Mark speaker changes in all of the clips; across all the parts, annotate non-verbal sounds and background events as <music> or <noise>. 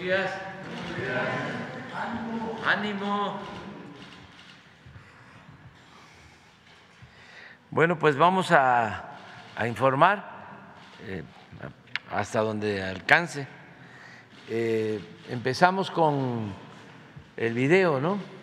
Speaker 1: días. Ánimo. Bueno, pues vamos a, informar eh, hasta donde alcance. Eh, empezamos con el video, ¿no?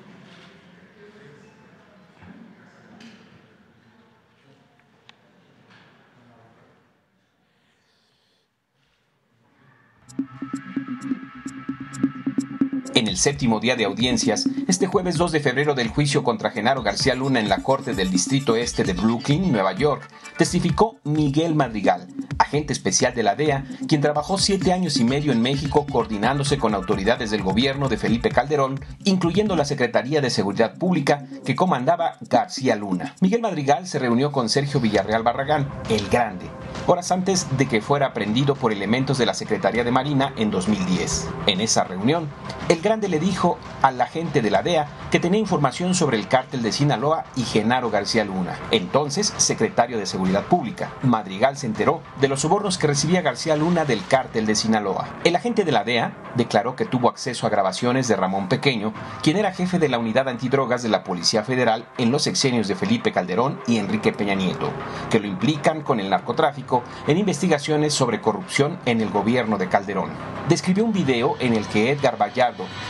Speaker 2: En el séptimo día de audiencias, este jueves 2 de febrero del juicio contra Genaro García Luna en la Corte del Distrito Este de Brooklyn, Nueva York, testificó Miguel Madrigal, agente especial de la DEA, quien trabajó siete años y medio en México coordinándose con autoridades del gobierno de Felipe Calderón, incluyendo la Secretaría de Seguridad Pública que comandaba García Luna. Miguel Madrigal se reunió con Sergio Villarreal Barragán, el Grande, horas antes de que fuera aprendido por elementos de la Secretaría de Marina en 2010. En esa reunión, el Grande le dijo al agente de la DEA que tenía información sobre el cártel de Sinaloa y Genaro García Luna, entonces secretario de Seguridad Pública. Madrigal se enteró de los sobornos que recibía García Luna del cártel de Sinaloa. El agente de la DEA declaró que tuvo acceso a grabaciones de Ramón Pequeño, quien era jefe de la unidad antidrogas de la Policía Federal en los sexenios de Felipe Calderón y Enrique Peña Nieto, que lo implican con el narcotráfico en investigaciones sobre corrupción en el gobierno de Calderón. Describió un video en el que Edgar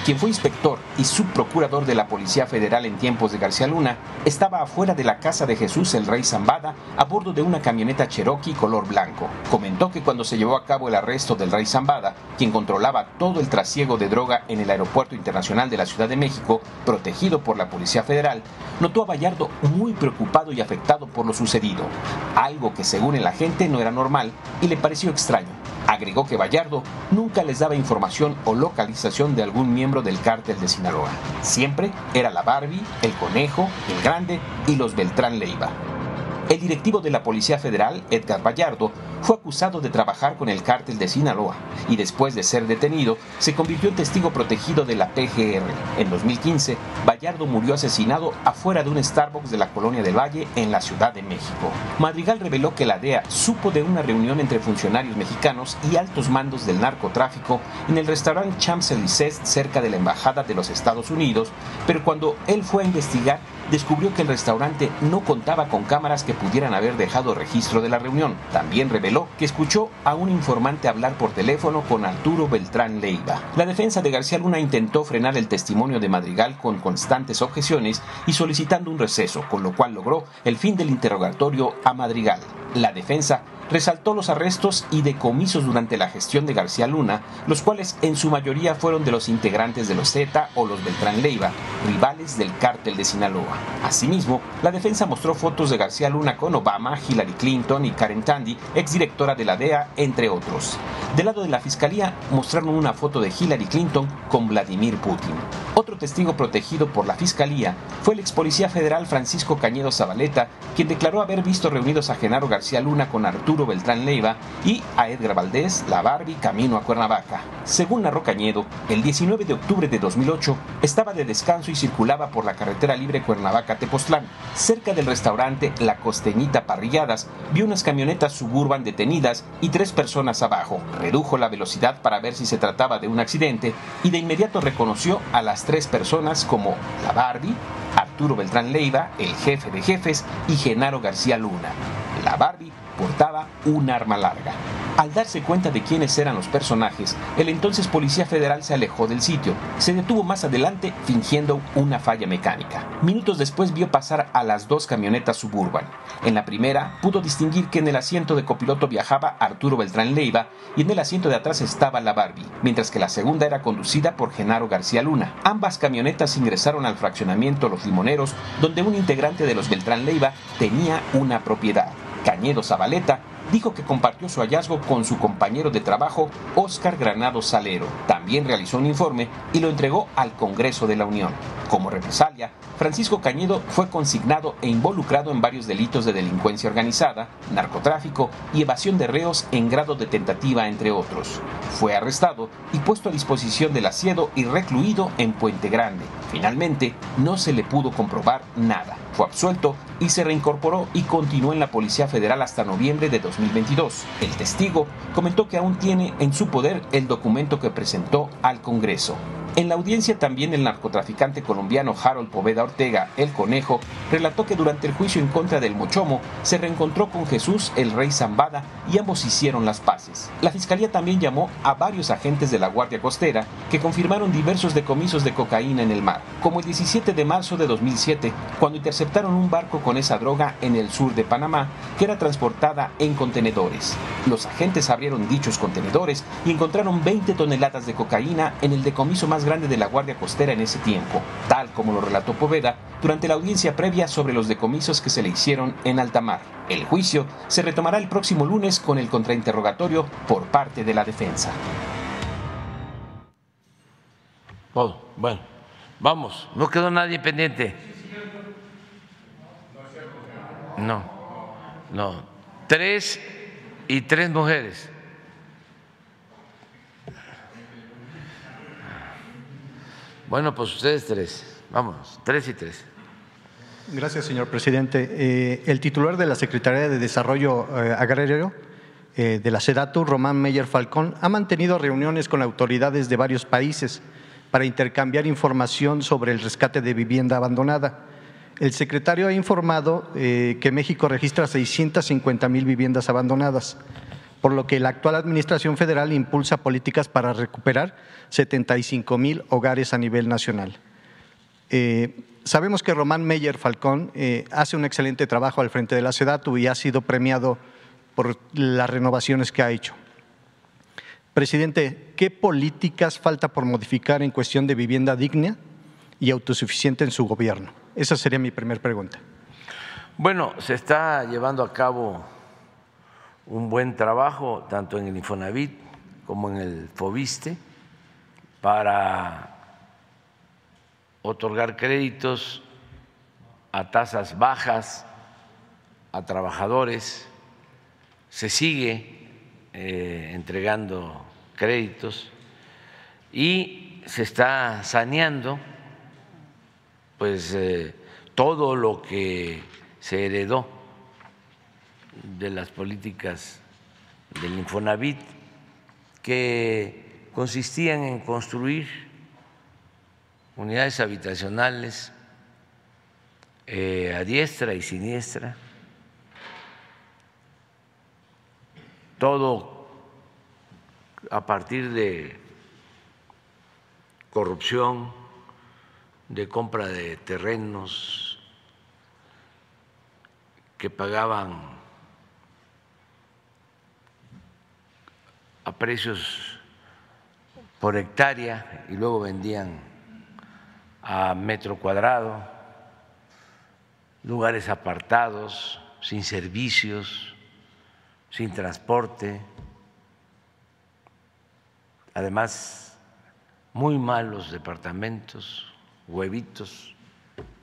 Speaker 2: Quien fue inspector y subprocurador de la Policía Federal en tiempos de García Luna, estaba afuera de la casa de Jesús el Rey Zambada a bordo de una camioneta Cherokee color blanco. Comentó que cuando se llevó a cabo el arresto del Rey Zambada, quien controlaba todo el trasiego de droga en el Aeropuerto Internacional de la Ciudad de México, protegido por la Policía Federal, notó a Vallardo muy preocupado y afectado por lo sucedido, algo que según el agente no era normal y le pareció extraño. Agregó que Vallardo nunca les daba información o localización de algún miembro del cártel de Sinaloa. Siempre era la Barbie, el Conejo, el Grande y los Beltrán Leiva. Directivo de la Policía Federal, Edgar Vallardo, fue acusado de trabajar con el cártel de Sinaloa y después de ser detenido se convirtió en testigo protegido de la PGR. En 2015, Vallardo murió asesinado afuera de un Starbucks de la Colonia del Valle en la Ciudad de México. Madrigal reveló que la DEA supo de una reunión entre funcionarios mexicanos y altos mandos del narcotráfico en el restaurante Champs-Élysées cerca de la Embajada de los Estados Unidos, pero cuando él fue a investigar descubrió que el restaurante no contaba con cámaras que pudieran haber dejado registro de la reunión. También reveló que escuchó a un informante hablar por teléfono con Arturo Beltrán Leiva. La defensa de García Luna intentó frenar el testimonio de Madrigal con constantes objeciones y solicitando un receso, con lo cual logró el fin del interrogatorio a Madrigal. La defensa resaltó los arrestos y decomisos durante la gestión de García Luna, los cuales en su mayoría fueron de los integrantes de los Z o los Beltrán Leiva, rivales del cártel de Sinaloa. Asimismo, la defensa mostró fotos de García Luna con Obama, Hillary Clinton y Karen Tandy, exdirectora de la DEA, entre otros. Del lado de la fiscalía mostraron una foto de Hillary Clinton con Vladimir Putin. Otro testigo protegido por la fiscalía fue el ex policía federal Francisco Cañedo Zabaleta, quien declaró haber visto reunidos a Genaro García Luna con Arturo Beltrán Leiva y a Edgar Valdés, la Barbie, camino a Cuernavaca. Según narró Cañedo, el 19 de octubre de 2008 estaba de descanso y circulaba por la carretera libre Cuernavaca-Tepoztlán. Cerca del restaurante La Costeñita Parrilladas, vio unas camionetas suburban detenidas y tres personas abajo. Redujo la velocidad para ver si se trataba de un accidente y de inmediato reconoció a las tres personas como la Barbie, Arturo Beltrán Leiva, el jefe de jefes, y Genaro García Luna. La Barbie portaba un arma larga. Al darse cuenta de quiénes eran los personajes, el entonces Policía Federal se alejó del sitio. Se detuvo más adelante fingiendo una falla mecánica. Minutos después vio pasar a las dos camionetas suburban. En la primera pudo distinguir que en el asiento de copiloto viajaba Arturo Beltrán Leiva y en el asiento de atrás estaba la Barbie, mientras que la segunda era conducida por Genaro García Luna. Ambas camionetas ingresaron al fraccionamiento Los Limoneros, donde un integrante de los Beltrán Leiva tenía una propiedad. Cañedo Zabaleta dijo que compartió su hallazgo con su compañero de trabajo, Óscar Granado Salero. También realizó un informe y lo entregó al Congreso de la Unión. Como represalia, Francisco Cañedo fue consignado e involucrado en varios delitos de delincuencia organizada, narcotráfico y evasión de reos en grado de tentativa, entre otros. Fue arrestado y puesto a disposición del asiedo y recluido en Puente Grande. Finalmente, no se le pudo comprobar nada. Fue absuelto y se reincorporó y continuó en la Policía Federal hasta noviembre de 2022. El testigo comentó que aún tiene en su poder el documento que presentó al Congreso. En la audiencia también el narcotraficante colombiano Harold Poveda Ortega, el Conejo, relató que durante el juicio en contra del Mochomo se reencontró con Jesús el rey Zambada y ambos hicieron las paces. La fiscalía también llamó a varios agentes de la Guardia Costera que confirmaron diversos decomisos de cocaína en el mar, como el 17 de marzo de 2007, cuando interceptaron un barco con esa droga en el sur de Panamá que era transportada en contenedores. Los agentes abrieron dichos contenedores y encontraron 20 toneladas de cocaína en el decomiso más grande de la Guardia Costera en ese tiempo, tal como lo relató Poveda durante la audiencia previa sobre los decomisos que se le hicieron en alta mar. El juicio se retomará el próximo lunes con el contrainterrogatorio por parte de la defensa.
Speaker 1: bueno, vamos, no quedó nadie pendiente. No, no, tres y tres mujeres. Bueno, pues ustedes tres. Vamos, tres y tres.
Speaker 3: Gracias, señor presidente. Eh, el titular de la Secretaría de Desarrollo eh, Agrario eh, de la SEDATU, Román Meyer Falcón, ha mantenido reuniones con autoridades de varios países para intercambiar información sobre el rescate de vivienda abandonada. El secretario ha informado que México registra 650 mil viviendas abandonadas por lo que la actual Administración Federal impulsa políticas para recuperar 75 mil hogares a nivel nacional. Eh, sabemos que Román Meyer Falcón eh, hace un excelente trabajo al frente de la SEDATU y ha sido premiado por las renovaciones que ha hecho. Presidente, ¿qué políticas falta por modificar en cuestión de vivienda digna y autosuficiente en su gobierno? Esa sería mi primera pregunta.
Speaker 1: Bueno, se está llevando a cabo un buen trabajo tanto en el Infonavit como en el Fobiste para otorgar créditos a tasas bajas a trabajadores. Se sigue eh, entregando créditos y se está saneando pues eh, todo lo que se heredó de las políticas del Infonavit que consistían en construir unidades habitacionales eh, a diestra y siniestra, todo a partir de corrupción, de compra de terrenos que pagaban a precios por hectárea y luego vendían a metro cuadrado, lugares apartados, sin servicios, sin transporte, además muy malos departamentos, huevitos,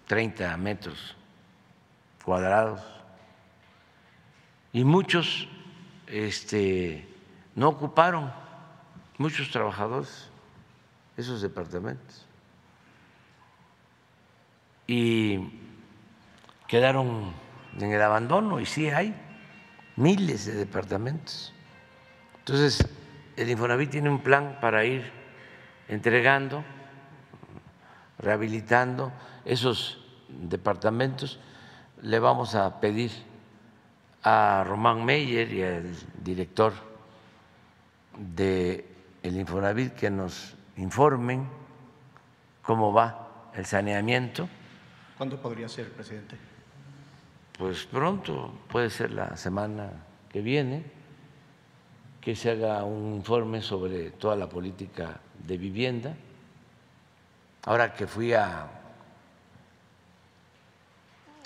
Speaker 1: 30 metros cuadrados, y muchos este, no ocuparon muchos trabajadores esos departamentos y quedaron en el abandono y sí hay miles de departamentos. Entonces, el Infonavit tiene un plan para ir entregando, rehabilitando esos departamentos. Le vamos a pedir a Román Meyer y al director de el Infonavit que nos informen cómo va el saneamiento.
Speaker 3: ¿Cuándo podría ser, presidente?
Speaker 1: Pues pronto, puede ser la semana que viene, que se haga un informe sobre toda la política de vivienda. Ahora que fui a,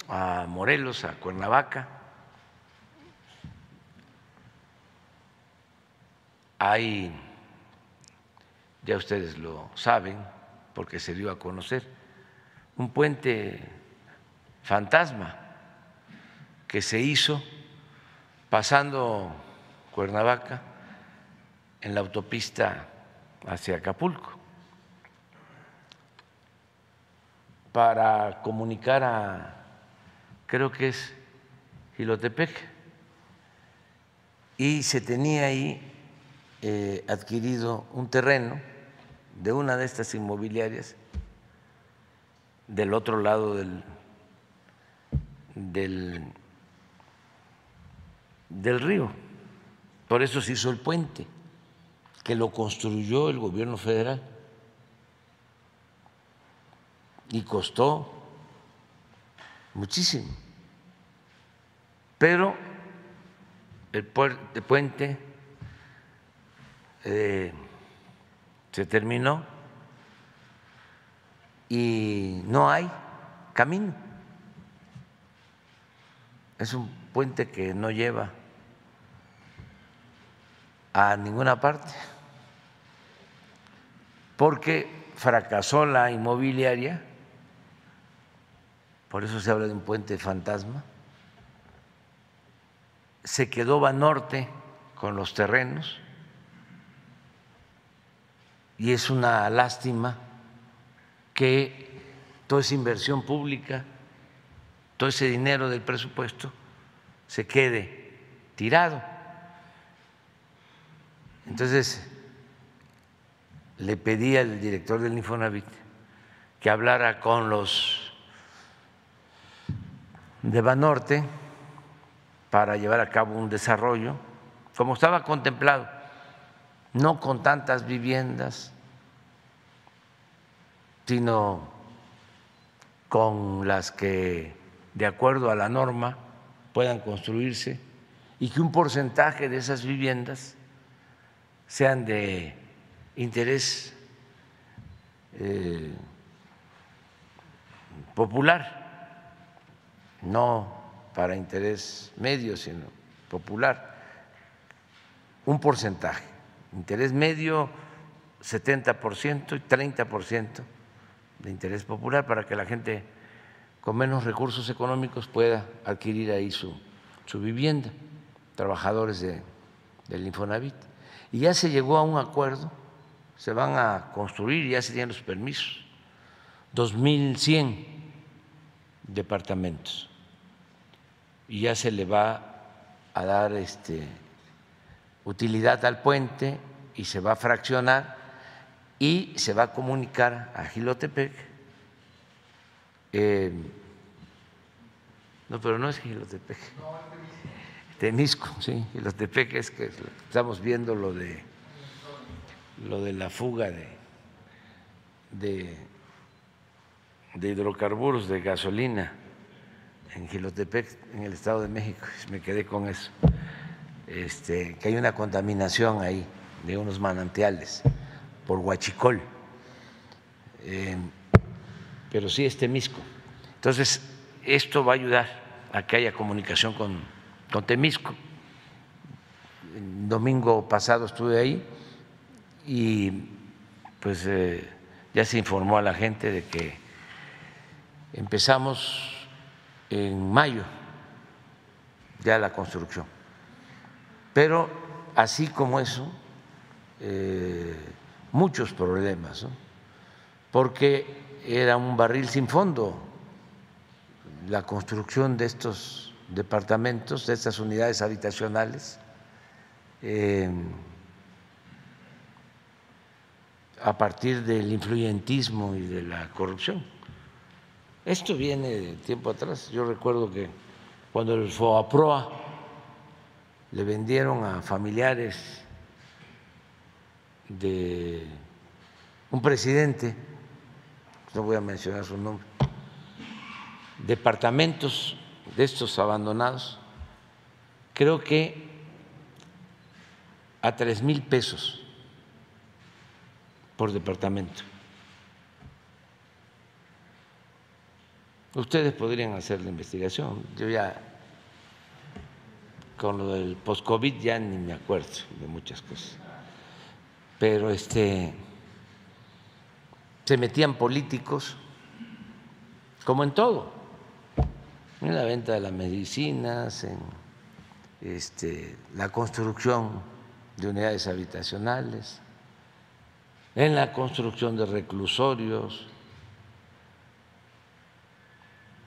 Speaker 1: a Morelos, a Cuernavaca, Hay, ya ustedes lo saben, porque se dio a conocer, un puente fantasma que se hizo pasando Cuernavaca en la autopista hacia Acapulco para comunicar a, creo que es Gilotepec, y se tenía ahí eh, adquirido un terreno de una de estas inmobiliarias del otro lado del, del, del río. Por eso se hizo el puente, que lo construyó el gobierno federal y costó muchísimo. Pero el, puente eh, se terminó y no hay camino. Es un puente que no lleva a ninguna parte porque fracasó la inmobiliaria, por eso se habla de un puente fantasma, se quedó Banorte con los terrenos y es una lástima que toda esa inversión pública, todo ese dinero del presupuesto se quede tirado. Entonces, le pedí al director del Infonavit que hablara con los de Banorte para llevar a cabo un desarrollo, como estaba contemplado, no con tantas viviendas, sino con las que, de acuerdo a la norma, puedan construirse y que un porcentaje de esas viviendas sean de interés eh, popular, no para interés medio, sino popular, un porcentaje, interés medio 70% y 30% de interés popular para que la gente con menos recursos económicos pueda adquirir ahí su, su vivienda, trabajadores de, del Infonavit. Y ya se llegó a un acuerdo, se van a construir, ya se tienen los permisos, 2.100 departamentos. Y ya se le va a dar este, utilidad al puente y se va a fraccionar y se va a comunicar a Gilotepec. Eh, no, pero no es Gilotepec. Temisco, sí, Gilotepec es que estamos viendo lo de lo de la fuga de, de, de hidrocarburos, de gasolina en Gilotepec, en el Estado de México. Me quedé con eso. Este, que hay una contaminación ahí de unos manantiales por Huachicol, eh, pero sí es Temisco. Entonces, esto va a ayudar a que haya comunicación con, con Temisco. El domingo pasado estuve ahí y pues eh, ya se informó a la gente de que empezamos en mayo ya la construcción. Pero así como eso, eh, muchos problemas, porque era un barril sin fondo la construcción de estos departamentos, de estas unidades habitacionales, eh, a partir del influyentismo y de la corrupción. Esto viene de tiempo atrás. Yo recuerdo que cuando el FOAPROA le vendieron a familiares de un presidente, no voy a mencionar su nombre, departamentos de estos abandonados, creo que a tres mil pesos por departamento. Ustedes podrían hacer la investigación. Yo ya, con lo del post-COVID, ya ni me acuerdo de muchas cosas. Pero este, se metían políticos, como en todo, en la venta de las medicinas, en este, la construcción de unidades habitacionales, en la construcción de reclusorios,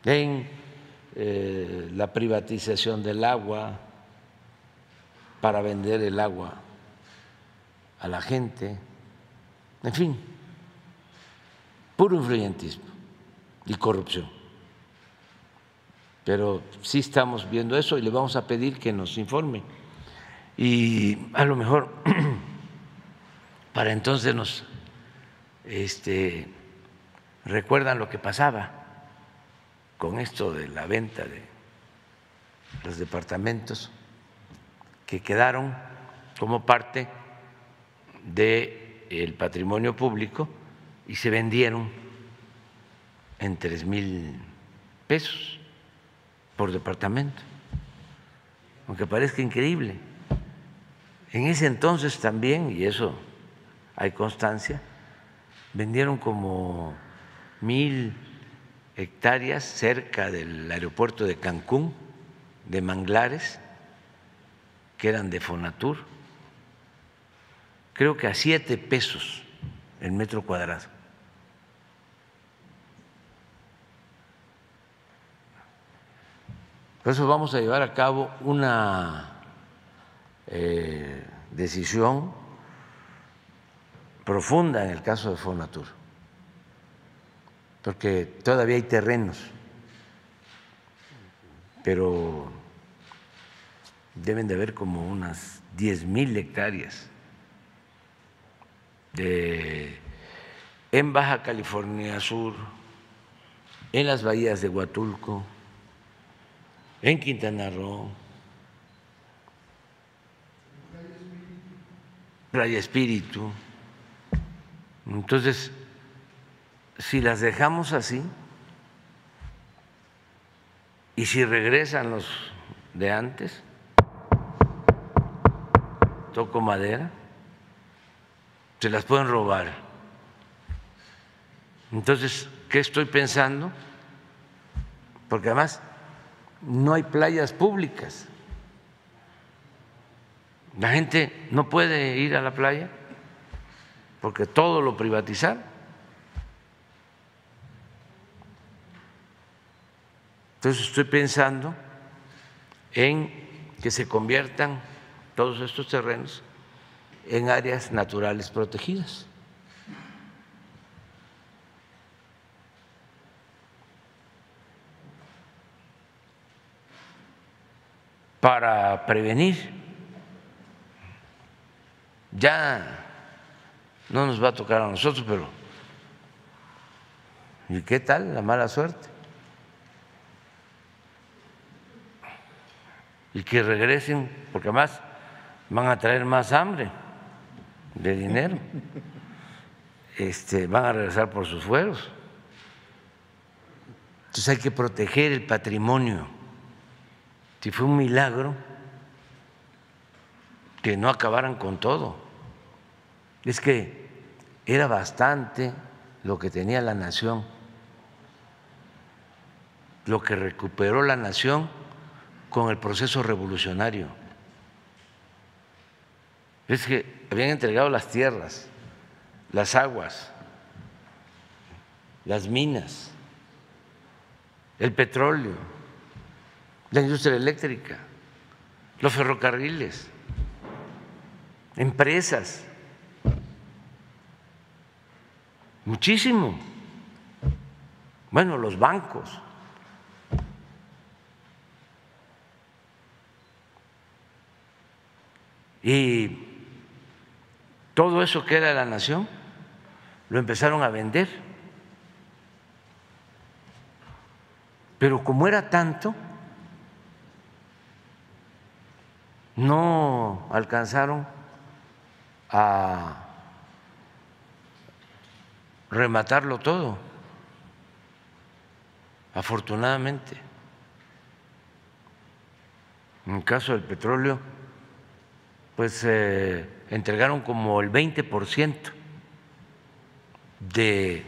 Speaker 1: en eh, la privatización del agua, para vender el agua a la gente, en fin, puro influyentismo y corrupción. Pero sí estamos viendo eso y le vamos a pedir que nos informe. Y a lo mejor <clears throat> para entonces nos este, recuerdan lo que pasaba con esto de la venta de los departamentos que quedaron como parte del patrimonio público y se vendieron en tres mil pesos por departamento, aunque parezca increíble. En ese entonces también, y eso hay constancia, vendieron como mil hectáreas cerca del aeropuerto de Cancún, de manglares, que eran de Fonatur, creo que a siete pesos el metro cuadrado. Por eso vamos a llevar a cabo una eh, decisión profunda en el caso de Fonatur, porque todavía hay terrenos, pero deben de haber como unas diez mil hectáreas en Baja California Sur, en las bahías de Huatulco, en Quintana Roo, Playa Espíritu. Entonces, si las dejamos así y si regresan los de antes, toco madera, se las pueden robar. Entonces, ¿qué estoy pensando? Porque además no hay playas públicas. La gente no puede ir a la playa porque todo lo privatizaron. Entonces estoy pensando en que se conviertan todos estos terrenos en áreas naturales protegidas. para prevenir. Ya no nos va a tocar a nosotros, pero ¿y qué tal la mala suerte? Y que regresen, porque además van a traer más hambre de dinero, este, van a regresar por sus fueros. Entonces hay que proteger el patrimonio. Si fue un milagro que no acabaran con todo. Es que era bastante lo que tenía la nación, lo que recuperó la nación con el proceso revolucionario es que habían entregado las tierras, las aguas, las minas, el petróleo, la industria eléctrica, los ferrocarriles, empresas, muchísimo. Bueno, los bancos. Y todo eso que era la nación lo empezaron a vender. Pero como era tanto, no alcanzaron a rematarlo todo, afortunadamente. En el caso del petróleo, pues eh, entregaron como el 20% de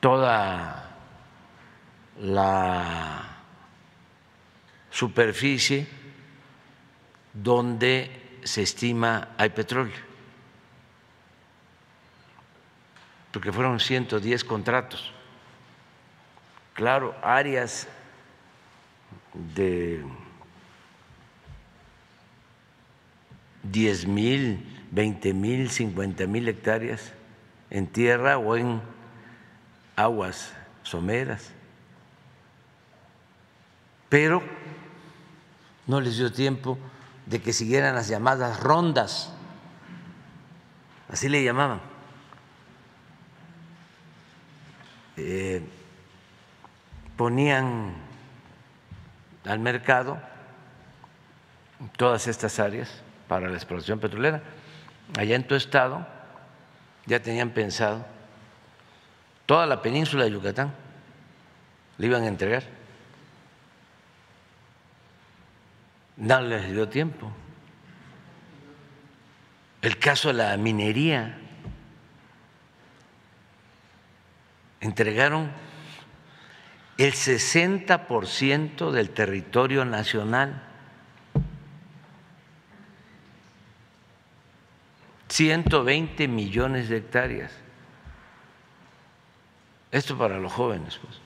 Speaker 1: toda la superficie donde se estima hay petróleo, porque fueron 110 contratos. Claro, áreas de 10 mil, 20 mil, 50 mil hectáreas en tierra o en aguas someras. Pero no les dio tiempo de que siguieran las llamadas rondas, así le llamaban. Eh, ponían al mercado todas estas áreas para la explotación petrolera. Allá en tu estado ya tenían pensado toda la península de Yucatán, le iban a entregar. No les dio tiempo. El caso de la minería. Entregaron el 60% del territorio nacional. 120 millones de hectáreas. Esto para los jóvenes, pues.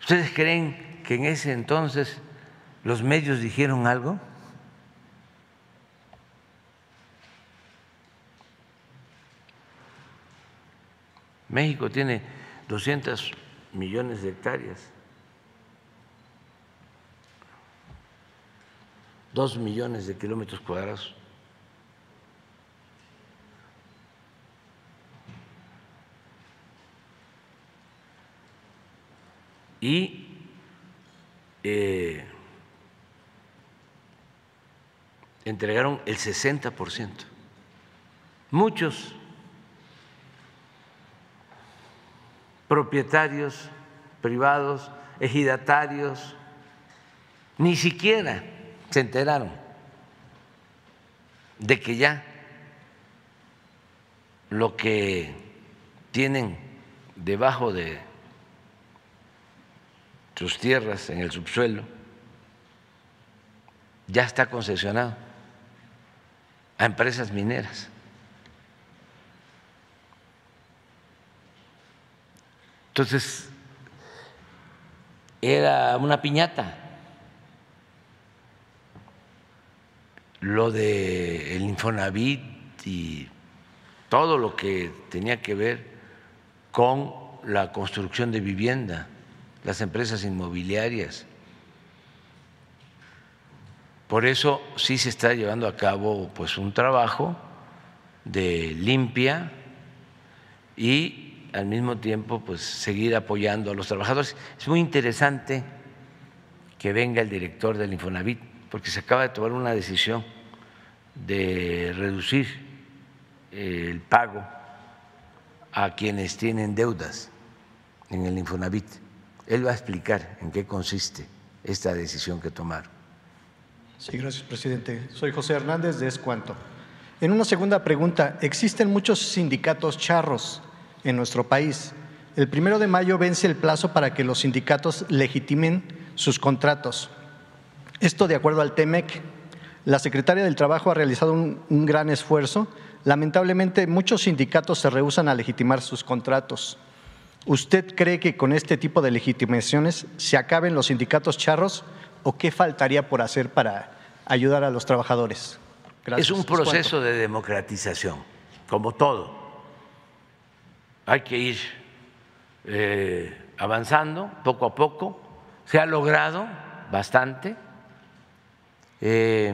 Speaker 1: ¿Ustedes creen que en ese entonces los medios dijeron algo? México tiene 200 millones de hectáreas, dos millones de kilómetros cuadrados. Y eh, entregaron el 60%. Muchos propietarios privados, ejidatarios, ni siquiera se enteraron de que ya lo que tienen debajo de sus tierras en el subsuelo ya está concesionado a empresas mineras. Entonces, era una piñata. Lo de el Infonavit y todo lo que tenía que ver con la construcción de vivienda, las empresas inmobiliarias. Por eso sí se está llevando a cabo pues un trabajo de limpia y al mismo tiempo pues seguir apoyando a los trabajadores. Es muy interesante que venga el director del Infonavit, porque se acaba de tomar una decisión de reducir el pago a quienes tienen deudas en el Infonavit. Él va a explicar en qué consiste esta decisión que tomaron.
Speaker 3: Sí, gracias, presidente. Soy José Hernández de Escuanto. En una segunda pregunta, existen muchos sindicatos charros en nuestro país. El primero de mayo vence el plazo para que los sindicatos legitimen sus contratos. Esto de acuerdo al TEMEC. La secretaria del Trabajo ha realizado un, un gran esfuerzo. Lamentablemente, muchos sindicatos se rehusan a legitimar sus contratos. ¿Usted cree que con este tipo de legitimaciones se acaben los sindicatos charros o qué faltaría por hacer para ayudar a los trabajadores?
Speaker 1: Gracias. Es un proceso de democratización, como todo hay que ir eh, avanzando poco a poco. Se ha logrado bastante. Eh,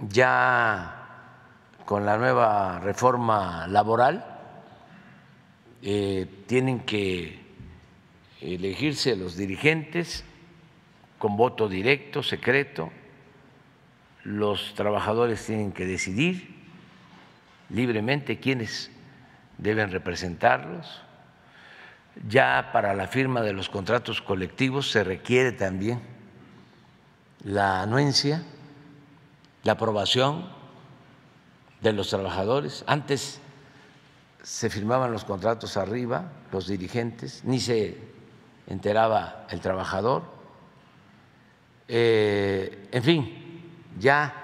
Speaker 1: ya con la nueva reforma laboral eh, tienen que elegirse los dirigentes con voto directo, secreto. Los trabajadores tienen que decidir libremente quiénes deben representarlos. Ya para la firma de los contratos colectivos se requiere también la anuencia, la aprobación de los trabajadores. Antes se firmaban los contratos arriba, los dirigentes, ni se enteraba el trabajador. Eh, en fin, ya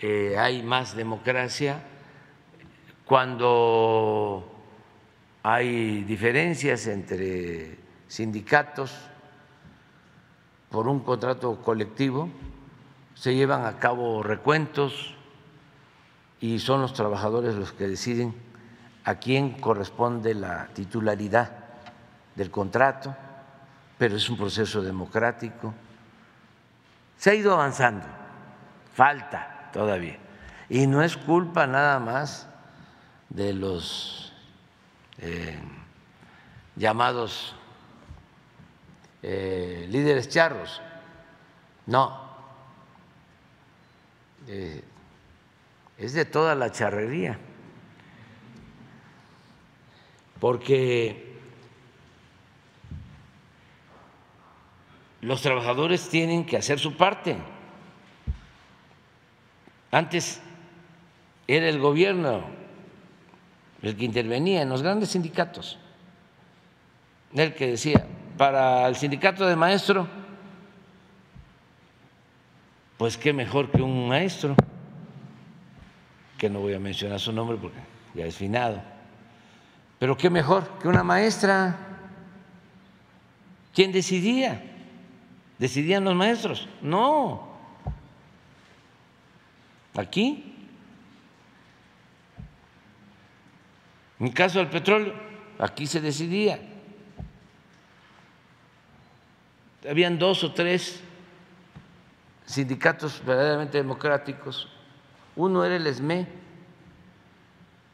Speaker 1: eh, hay más democracia cuando hay diferencias entre sindicatos por un contrato colectivo, se llevan a cabo recuentos y son los trabajadores los que deciden a quién corresponde la titularidad del contrato, pero es un proceso democrático. Se ha ido avanzando, falta todavía. Y no es culpa nada más de los eh, llamados eh, líderes charros, no, eh, es de toda la charrería, porque los trabajadores tienen que hacer su parte. Antes era el gobierno el que intervenía en los grandes sindicatos, el que decía, para el sindicato de maestro, pues qué mejor que un maestro, que no voy a mencionar su nombre porque ya es finado, pero qué mejor que una maestra. ¿Quién decidía? ¿Decidían los maestros? No. Aquí En caso del petróleo, aquí se decidía. Habían dos o tres sindicatos verdaderamente democráticos. Uno era el ESME,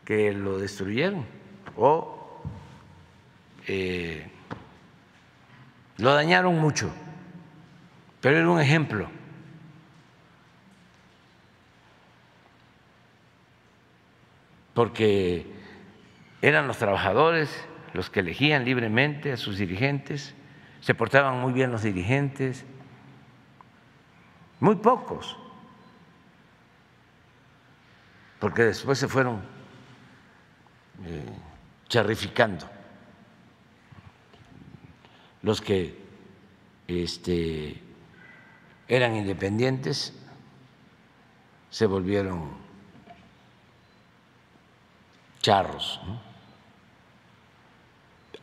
Speaker 1: que lo destruyeron, o eh, lo dañaron mucho, pero era un ejemplo. Porque eran los trabajadores los que elegían libremente a sus dirigentes, se portaban muy bien los dirigentes, muy pocos, porque después se fueron eh, charrificando los que este, eran independientes se volvieron charros.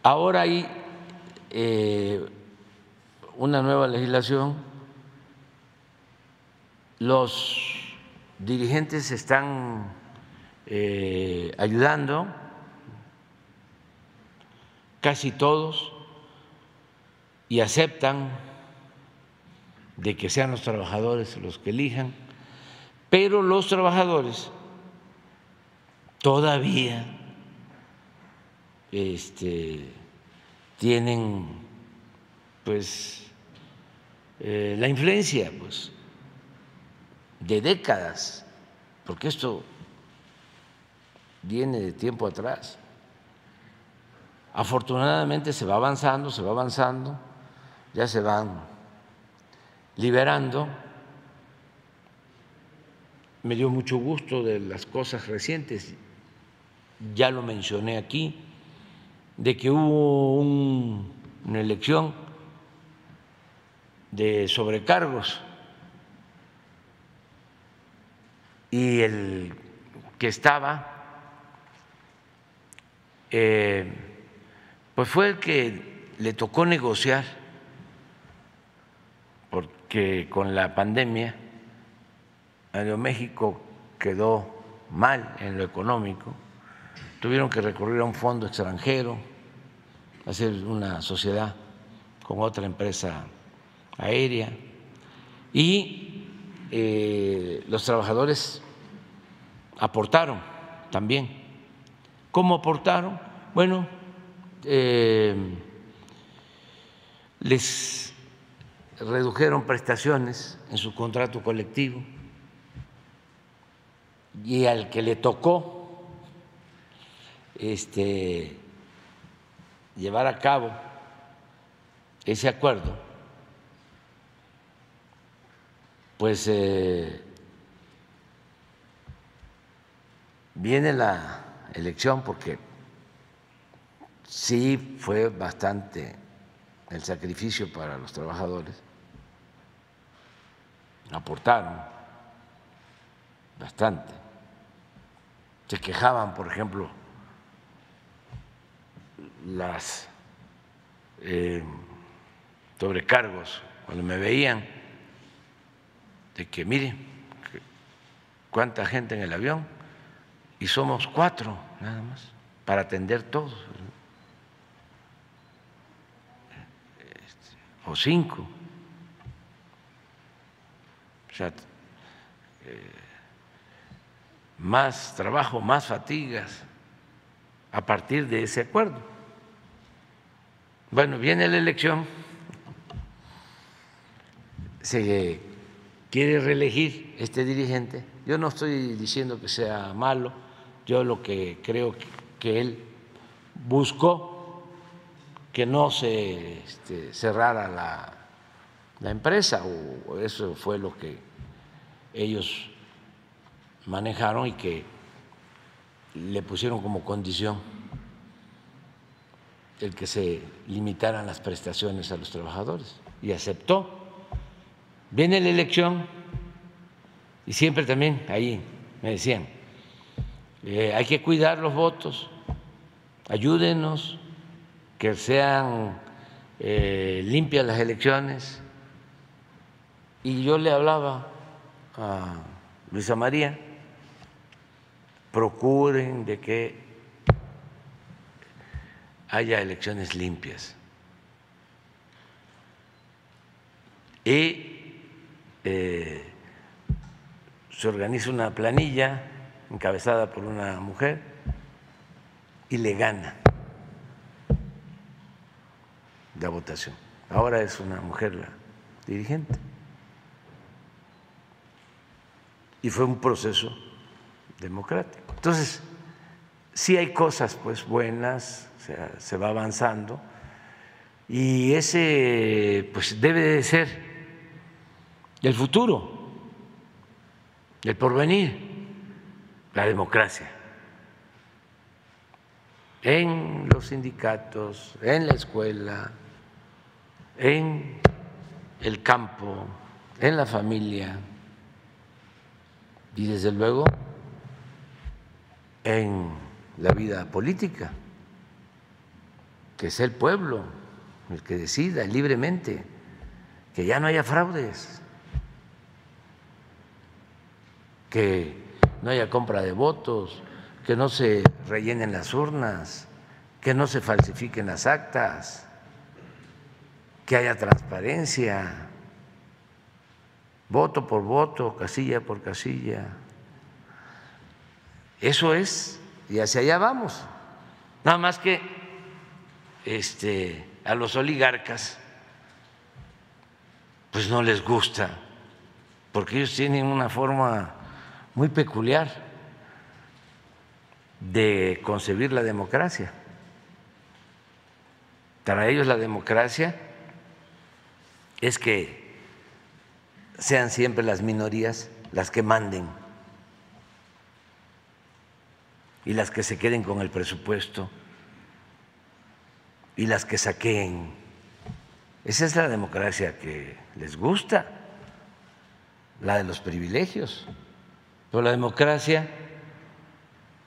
Speaker 1: Ahora hay eh, una nueva legislación, los dirigentes están eh, ayudando, casi todos, y aceptan de que sean los trabajadores los que elijan, pero los trabajadores todavía este, tienen pues eh, la influencia pues de décadas, porque esto viene de tiempo atrás. Afortunadamente se va avanzando, se va avanzando, ya se van liberando. Me dio mucho gusto de las cosas recientes, ya lo mencioné aquí, de que hubo una elección de sobrecargos. Y el que estaba, eh, pues fue el que le tocó negociar, porque con la pandemia Aeroméxico quedó mal en lo económico tuvieron que recurrir a un fondo extranjero, hacer una sociedad con otra empresa aérea y eh, los trabajadores aportaron también. ¿Cómo aportaron? Bueno, eh, les redujeron prestaciones en su contrato colectivo y al que le tocó este, llevar a cabo ese acuerdo, pues eh, viene la elección porque sí fue bastante el sacrificio para los trabajadores, aportaron bastante, se quejaban, por ejemplo, las eh, sobrecargos cuando me veían, de que miren cuánta gente en el avión y somos cuatro nada más para atender todos. O cinco. Eh, más trabajo, más fatigas a partir de ese acuerdo. Bueno, viene la elección, se quiere reelegir este dirigente. Yo no estoy diciendo que sea malo, yo lo que creo que él buscó que no se este, cerrara la, la empresa, o eso fue lo que ellos manejaron y que le pusieron como condición el que se limitaran las prestaciones a los trabajadores y aceptó. Viene la elección y siempre también ahí me decían, eh, hay que cuidar los votos, ayúdenos, que sean eh, limpias las elecciones. Y yo le hablaba a Luisa María, procuren de que haya elecciones limpias. Y eh, se organiza una planilla encabezada por una mujer y le gana la votación. Ahora es una mujer la dirigente. Y fue un proceso democrático. Entonces, sí hay cosas pues buenas, se va avanzando. Y ese pues debe de ser el futuro, el porvenir, la democracia. En los sindicatos, en la escuela, en el campo, en la familia. Y desde luego en la vida política, que es el pueblo el que decida libremente, que ya no haya fraudes, que no haya compra de votos, que no se rellenen las urnas, que no se falsifiquen las actas, que haya transparencia, voto por voto, casilla por casilla. Eso es, y hacia allá vamos. Nada más que este, a los oligarcas pues no les gusta, porque ellos tienen una forma muy peculiar de concebir la democracia. Para ellos la democracia es que sean siempre las minorías las que manden y las que se queden con el presupuesto y las que saqueen. Esa es la democracia que les gusta, la de los privilegios. Pero la democracia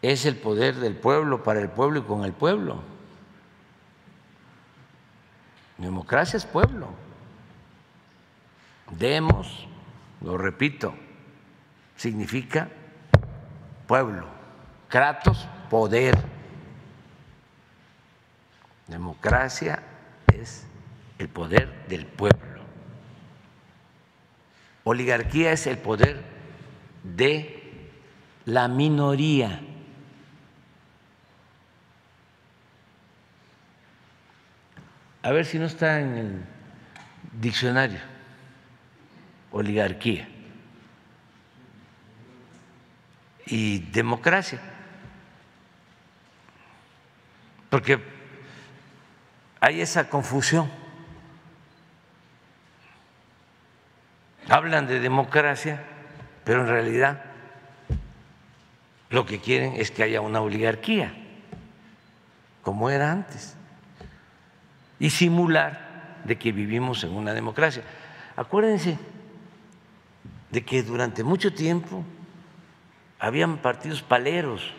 Speaker 1: es el poder del pueblo para el pueblo y con el pueblo. Democracia es pueblo. Demos, lo repito, significa pueblo. Kratos, poder. Democracia es el poder del pueblo. Oligarquía es el poder de la minoría. A ver si no está en el diccionario. Oligarquía. Y democracia. Porque hay esa confusión. Hablan de democracia, pero en realidad lo que quieren es que haya una oligarquía, como era antes, y simular de que vivimos en una democracia. Acuérdense de que durante mucho tiempo habían partidos paleros,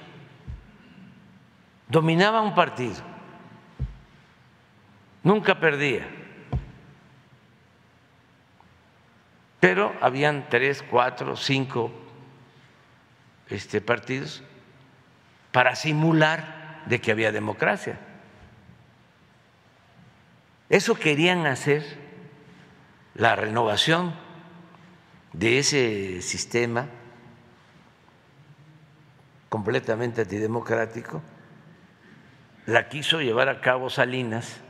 Speaker 1: dominaba un partido, nunca perdía. Pero habían tres, cuatro, cinco este, partidos para simular de que había democracia. Eso querían hacer la renovación de ese sistema completamente antidemocrático, la quiso llevar a cabo Salinas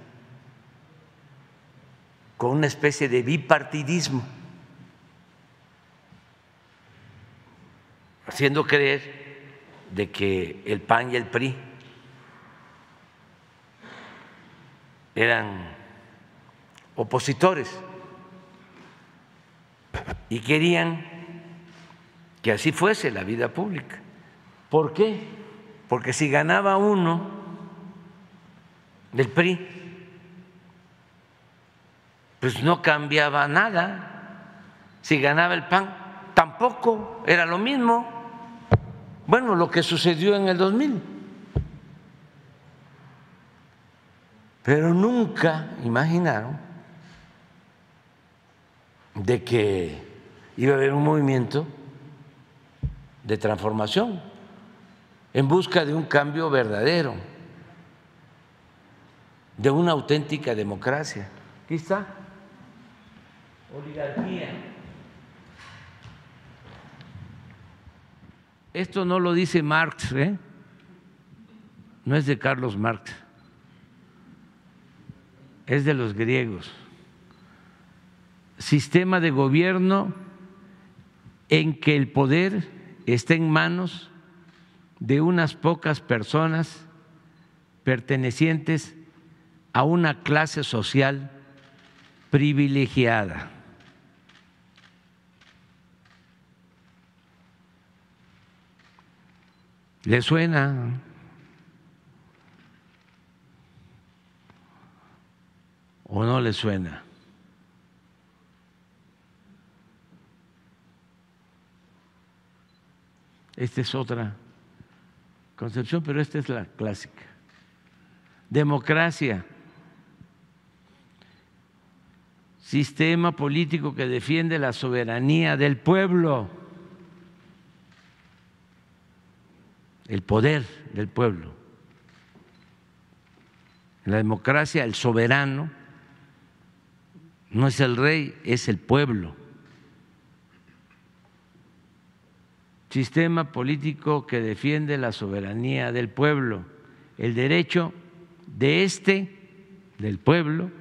Speaker 1: con una especie de bipartidismo, haciendo creer de que el PAN y el PRI eran opositores y querían que así fuese la vida pública. ¿Por qué? Porque si ganaba uno del PRI, pues no cambiaba nada. Si ganaba el PAN, tampoco era lo mismo. Bueno, lo que sucedió en el 2000. Pero nunca imaginaron de que iba a haber un movimiento de transformación en busca de un cambio verdadero, de una auténtica democracia. Aquí está. Oligarquía. Esto no lo dice Marx, ¿eh? no es de Carlos Marx, es de los griegos. Sistema de gobierno en que el poder está en manos de unas pocas personas pertenecientes a una clase social privilegiada. ¿Le suena? ¿O no le suena? Esta es otra concepción, pero esta es la clásica. Democracia, sistema político que defiende la soberanía del pueblo, el poder del pueblo. En la democracia el soberano no es el rey, es el pueblo. sistema político que defiende la soberanía del pueblo, el derecho de este, del pueblo,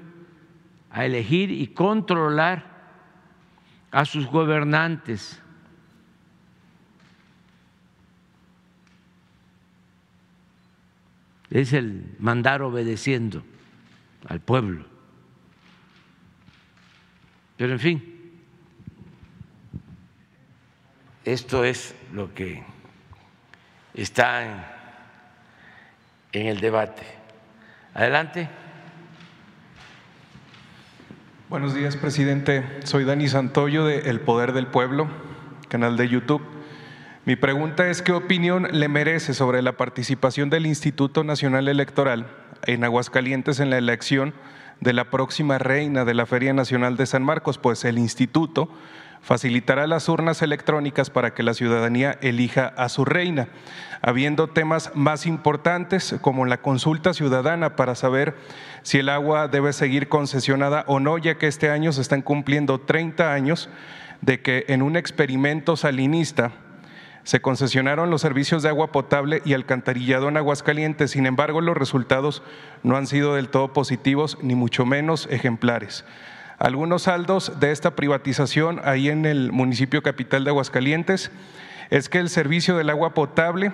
Speaker 1: a elegir y controlar a sus gobernantes. Es el mandar obedeciendo al pueblo. Pero en fin, Esto es lo que está en, el debate. Adelante.
Speaker 4: Buenos días, presidente. Soy Dani Santoyo de El Poder del Pueblo, canal de YouTube. Mi pregunta es qué opinión le merece sobre la participación del Instituto Nacional Electoral en Aguascalientes en la elección de la próxima reina de la Feria Nacional de San Marcos, pues el instituto facilitará las urnas electrónicas para que la ciudadanía elija a su reina, habiendo temas más importantes como la consulta ciudadana para saber si el agua debe seguir concesionada o no, ya que este año se están cumpliendo 30 años de que en un experimento salinista se concesionaron los servicios de agua potable y alcantarillado en Aguascalientes. Sin embargo, los resultados no han sido del todo positivos, ni mucho menos ejemplares. Algunos saldos de esta privatización ahí en el municipio capital de Aguascalientes es que el servicio del agua potable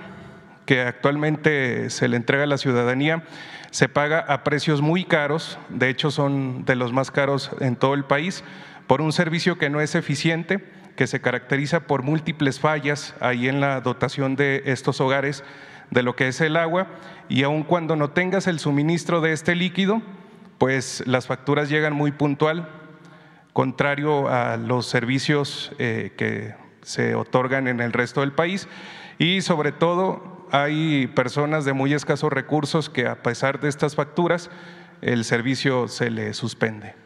Speaker 4: que actualmente se le entrega a la ciudadanía se paga a precios muy caros, de hecho son de los más caros en todo el país, por un servicio que no es eficiente, que se caracteriza por múltiples fallas ahí en la dotación de estos hogares de lo que es el agua y aun cuando no tengas el suministro de este líquido, pues las facturas llegan muy puntual, contrario a los servicios eh, que se otorgan en el resto del país y sobre todo hay personas de muy escasos recursos que a pesar de estas facturas el servicio se le suspende.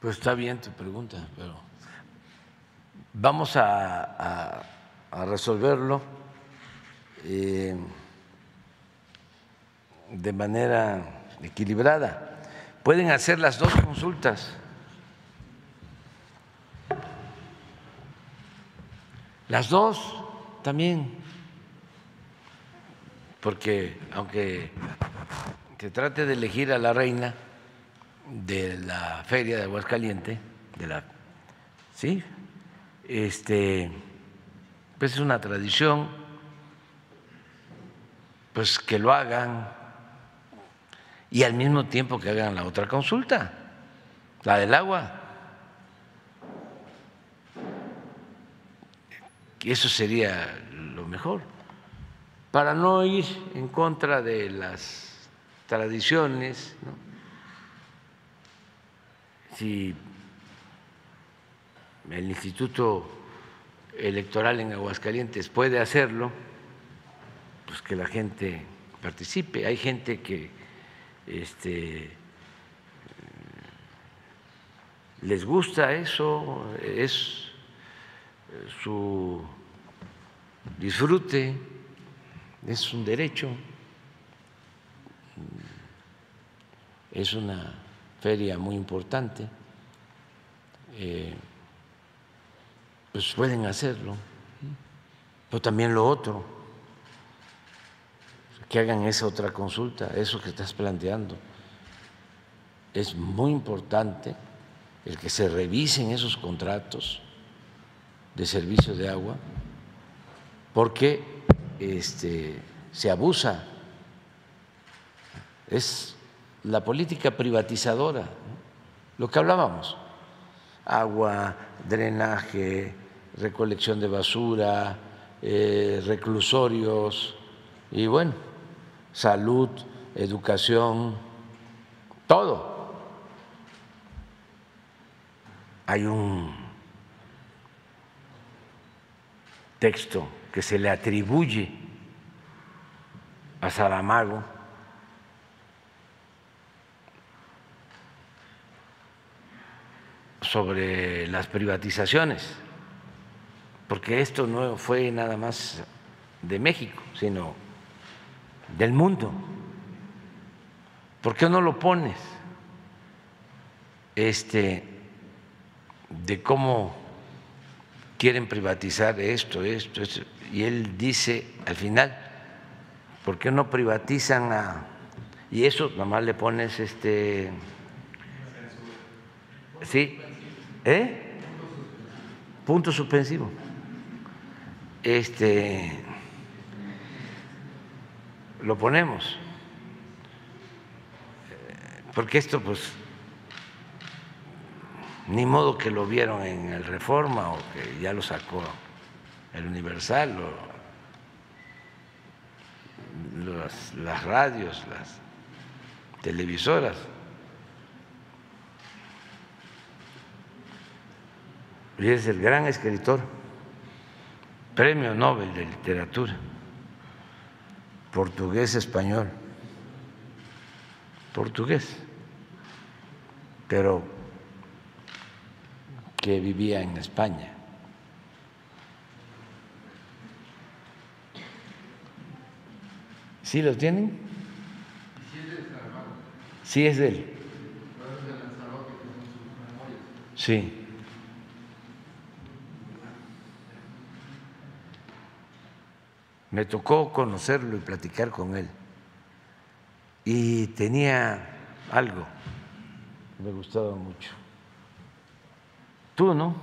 Speaker 1: Pues está bien tu pregunta, pero vamos a, resolverlo eh, de manera equilibrada. Pueden hacer las dos consultas. Las dos también, porque aunque se trate de elegir a la reina de la feria de Aguascaliente, de la, sí, este, pues es una tradición, pues que lo hagan y al mismo tiempo que hagan la otra consulta, la del agua. Eso sería lo mejor, para no ir en contra de las tradiciones. Si el Instituto Electoral en Aguascalientes puede hacerlo, pues que la gente participe. Hay gente que este, les gusta eso, es su disfrute, es un derecho, es una feria muy importante, eh, pues pueden hacerlo, pero también lo otro, que hagan esa otra consulta, eso que estás planteando. Es muy importante el que se revisen esos contratos de servicio de agua porque este, se abusa. Es la política privatizadora, lo que hablábamos, agua, drenaje, recolección de basura, eh, reclusorios y bueno, salud, educación, todo. Hay un texto que se le atribuye a Saramago sobre las privatizaciones, porque esto no fue nada más de México, sino del mundo. ¿Por qué no lo pones? Este, de cómo quieren privatizar esto, esto, esto. Y él dice al final, ¿por qué no privatizan a... Y eso nomás le pones este... Sí, ¿eh? Punto suspensivo. Este, lo ponemos, porque esto pues ni modo que lo vieron en el Reforma o que ya lo sacó el Universal o las, radios, las televisoras. Y es el gran escritor, premio Nobel de literatura, portugués español, portugués, pero que vivía en España. ¿Sí lo tienen? Sí es de él. Sí. Me tocó conocerlo y platicar con él. Y tenía algo que me gustaba mucho. Tú, ¿no?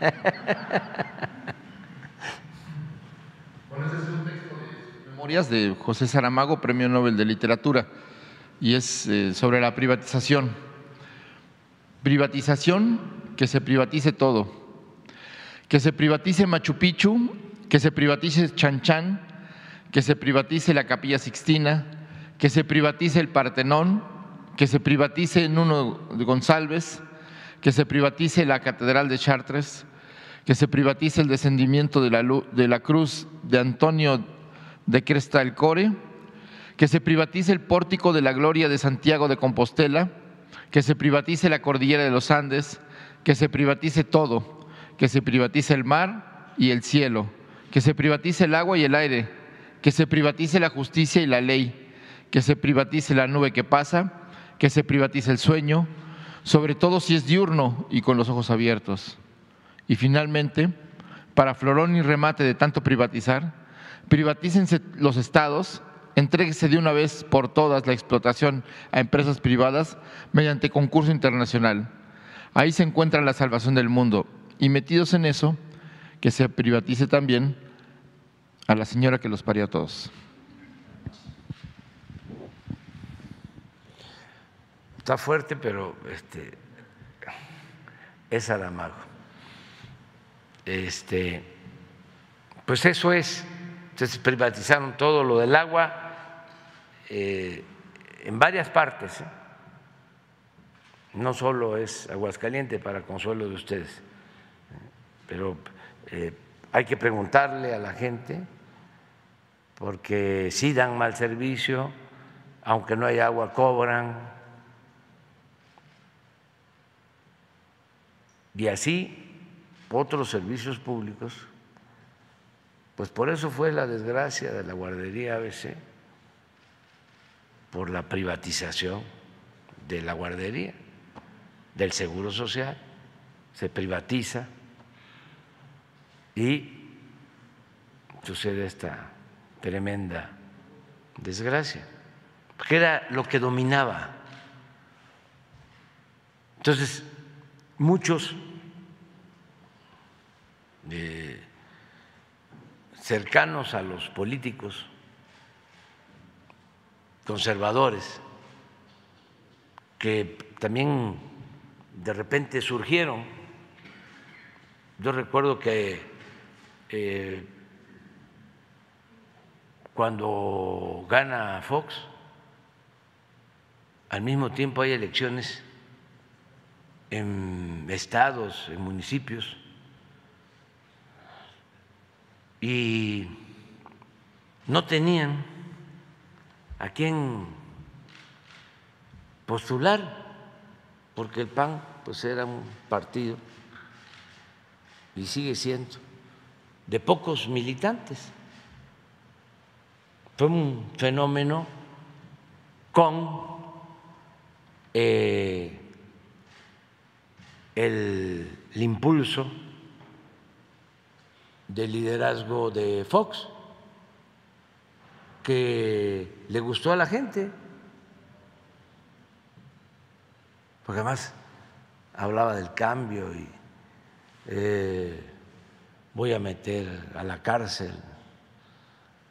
Speaker 1: <laughs>
Speaker 5: de José Saramago, Premio Nobel de Literatura, y es eh, sobre la privatización. Privatización, que se privatice todo. Que se privatice Machu Picchu, que se privatice Chan Chan, que se privatice la Capilla Sixtina, que se privatice el Partenón, que se privatice Nuno González, que se privatice la Catedral de Chartres, que se privatice el descendimiento de la, de la cruz de Antonio de Crestalcore, que se privatice el pórtico de la gloria de Santiago de Compostela, que se privatice la cordillera de los Andes, que se privatice todo, que se privatice el mar y el cielo, que se privatice el agua y el aire, que se privatice la justicia y la ley, que se privatice la nube que pasa, que se privatice el sueño, sobre todo si es diurno y con los ojos abiertos. Y finalmente, para florón y remate de tanto privatizar, privatícense los estados, entréguese de una vez por todas la explotación a empresas privadas mediante concurso internacional. Ahí se encuentra la salvación del mundo. Y metidos en eso, que se privatice también a la señora que los parió a todos.
Speaker 1: Está fuerte, pero este, es Saramago. Este, pues eso es. Entonces privatizaron todo lo del agua eh, en varias partes. ¿eh? No solo es Aguascaliente para consuelo de ustedes, pero eh, hay que preguntarle a la gente porque sí dan mal servicio, aunque no hay agua, cobran. Y así otros servicios públicos, pues por eso fue la desgracia de la guardería ABC, por la privatización de la guardería, del seguro social, se privatiza y sucede esta tremenda desgracia, porque era lo que dominaba. Entonces, muchos cercanos a los políticos conservadores que también de repente surgieron. Yo recuerdo que eh, cuando gana Fox, al mismo tiempo hay elecciones en estados, en municipios, y no tenían a quién postular, porque el PAN pues era un partido y sigue siendo de pocos militantes. Fue un fenómeno con eh, el, impulso del liderazgo de Fox, que le gustó a la gente, porque además hablaba del cambio y eh, voy a meter a la cárcel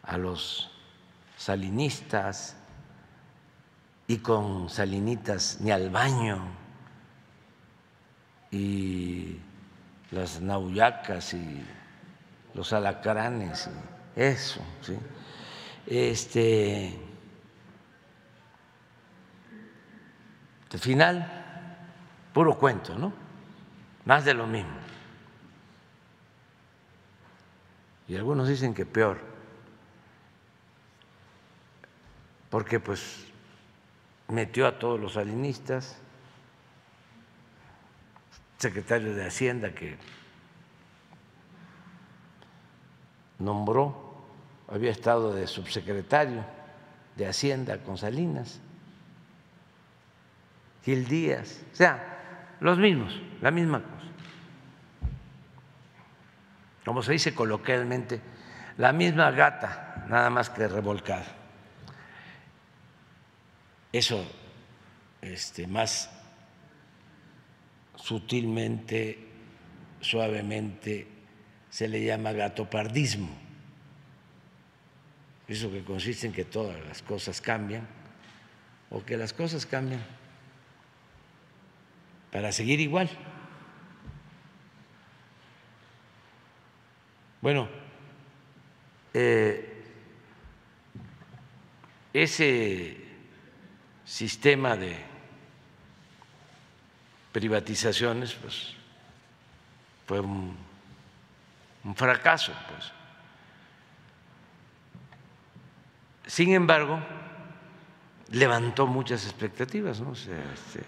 Speaker 1: a los salinistas y con salinitas ni al baño y las nauyacas y los alacranes, eso, ¿sí? Este, al final, puro cuento, ¿no? Más de lo mismo. Y algunos dicen que peor, porque pues metió a todos los salinistas, secretario de Hacienda que nombró, había estado de subsecretario de Hacienda con Salinas, Gil Díaz, o sea, los mismos, la misma. Como se dice coloquialmente, la misma gata, nada más que revolcada. Eso este, más sutilmente, suavemente se le llama gatopardismo. Eso que consiste en que todas las cosas cambian o que las cosas cambian para seguir igual. Bueno, eh, ese sistema de privatizaciones pues, fue un fracaso. Pues. Sin embargo, levantó muchas expectativas, ¿no? este,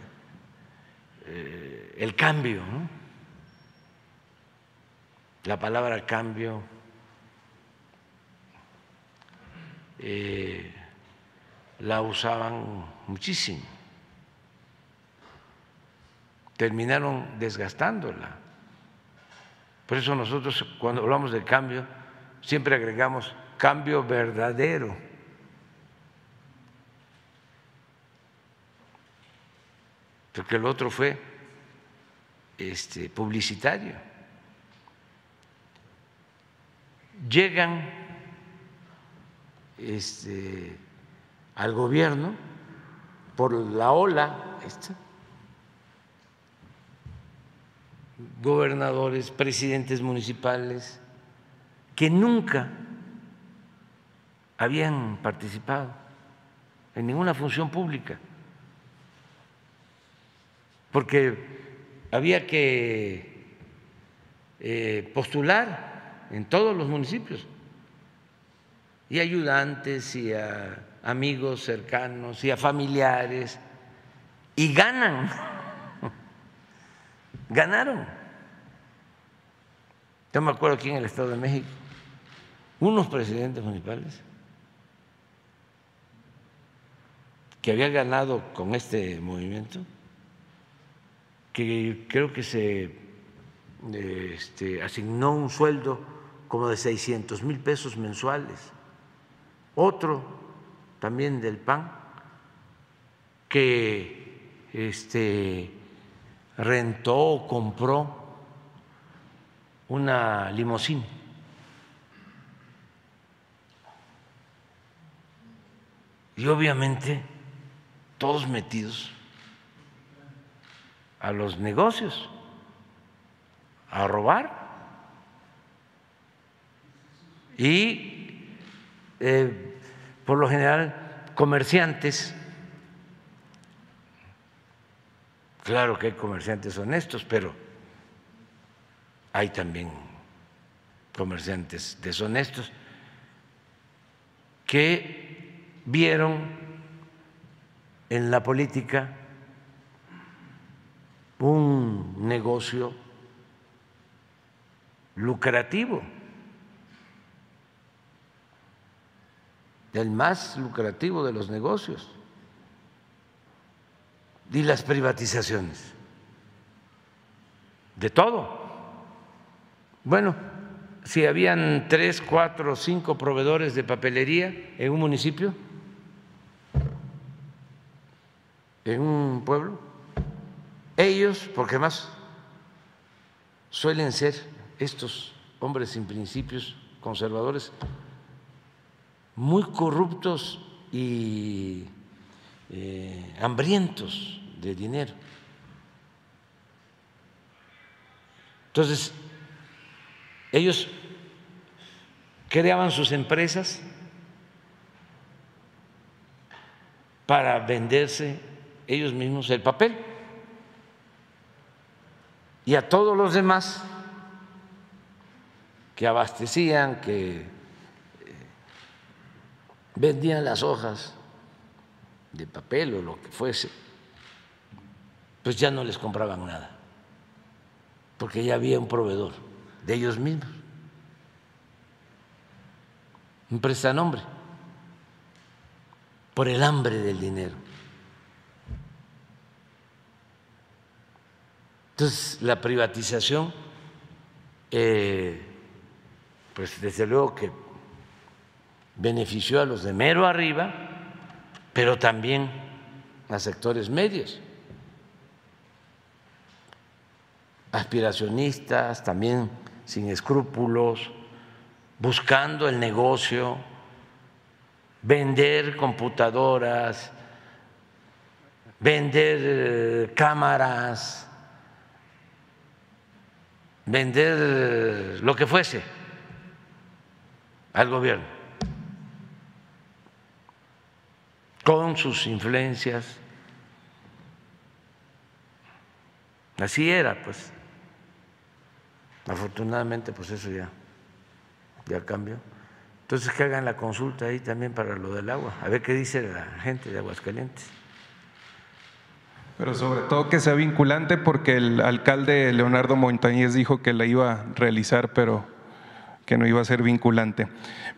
Speaker 1: eh, el cambio, ¿no? La palabra cambio eh, la usaban muchísimo, terminaron desgastándola. Por eso nosotros cuando hablamos de cambio siempre agregamos cambio verdadero. Porque el otro fue este, publicitario. Llegan este, al gobierno por la ola esta, gobernadores, presidentes municipales, que nunca habían participado en ninguna función pública, porque había que eh, postular en todos los municipios. Y ayudantes y a amigos cercanos y a familiares. Y ganan, <laughs> ganaron. Yo me acuerdo aquí en el Estado de México, unos presidentes municipales que habían ganado con este movimiento, que creo que se este, asignó un sueldo como de 600 mil pesos mensuales. Otro también del PAN que este, rentó o compró una limusina. Y obviamente todos metidos a los negocios, a robar. Y eh, por lo general comerciantes, claro que hay comerciantes honestos, pero hay también comerciantes deshonestos que vieron en la política un negocio lucrativo, el más lucrativo de los negocios, y las privatizaciones, de todo. Bueno, si habían tres, cuatro, cinco proveedores de papelería en un municipio, en un pueblo, ellos, porque más suelen ser estos hombres sin principios conservadores, muy corruptos y eh, hambrientos de dinero. Entonces, ellos creaban sus empresas para venderse ellos mismos el papel y a todos los demás que abastecían, que vendían las hojas de papel o lo que fuese, pues ya no les compraban nada, porque ya había un proveedor de ellos mismos, un prestanombre, por el hambre del dinero. Entonces, la privatización, eh, pues desde luego que benefició a los de mero arriba, pero también a sectores medios, aspiracionistas, también sin escrúpulos, buscando el negocio, vender computadoras, vender eh, cámaras vender lo que fuese al gobierno con sus influencias. Así era, pues. Afortunadamente, pues eso ya, ya cambió. Entonces que hagan la consulta ahí también para lo del agua, a ver qué dice la gente de Aguascalientes.
Speaker 4: Pero sobre todo que sea vinculante porque el alcalde Leonardo Montañez dijo que la iba a realizar, pero que no iba a ser vinculante.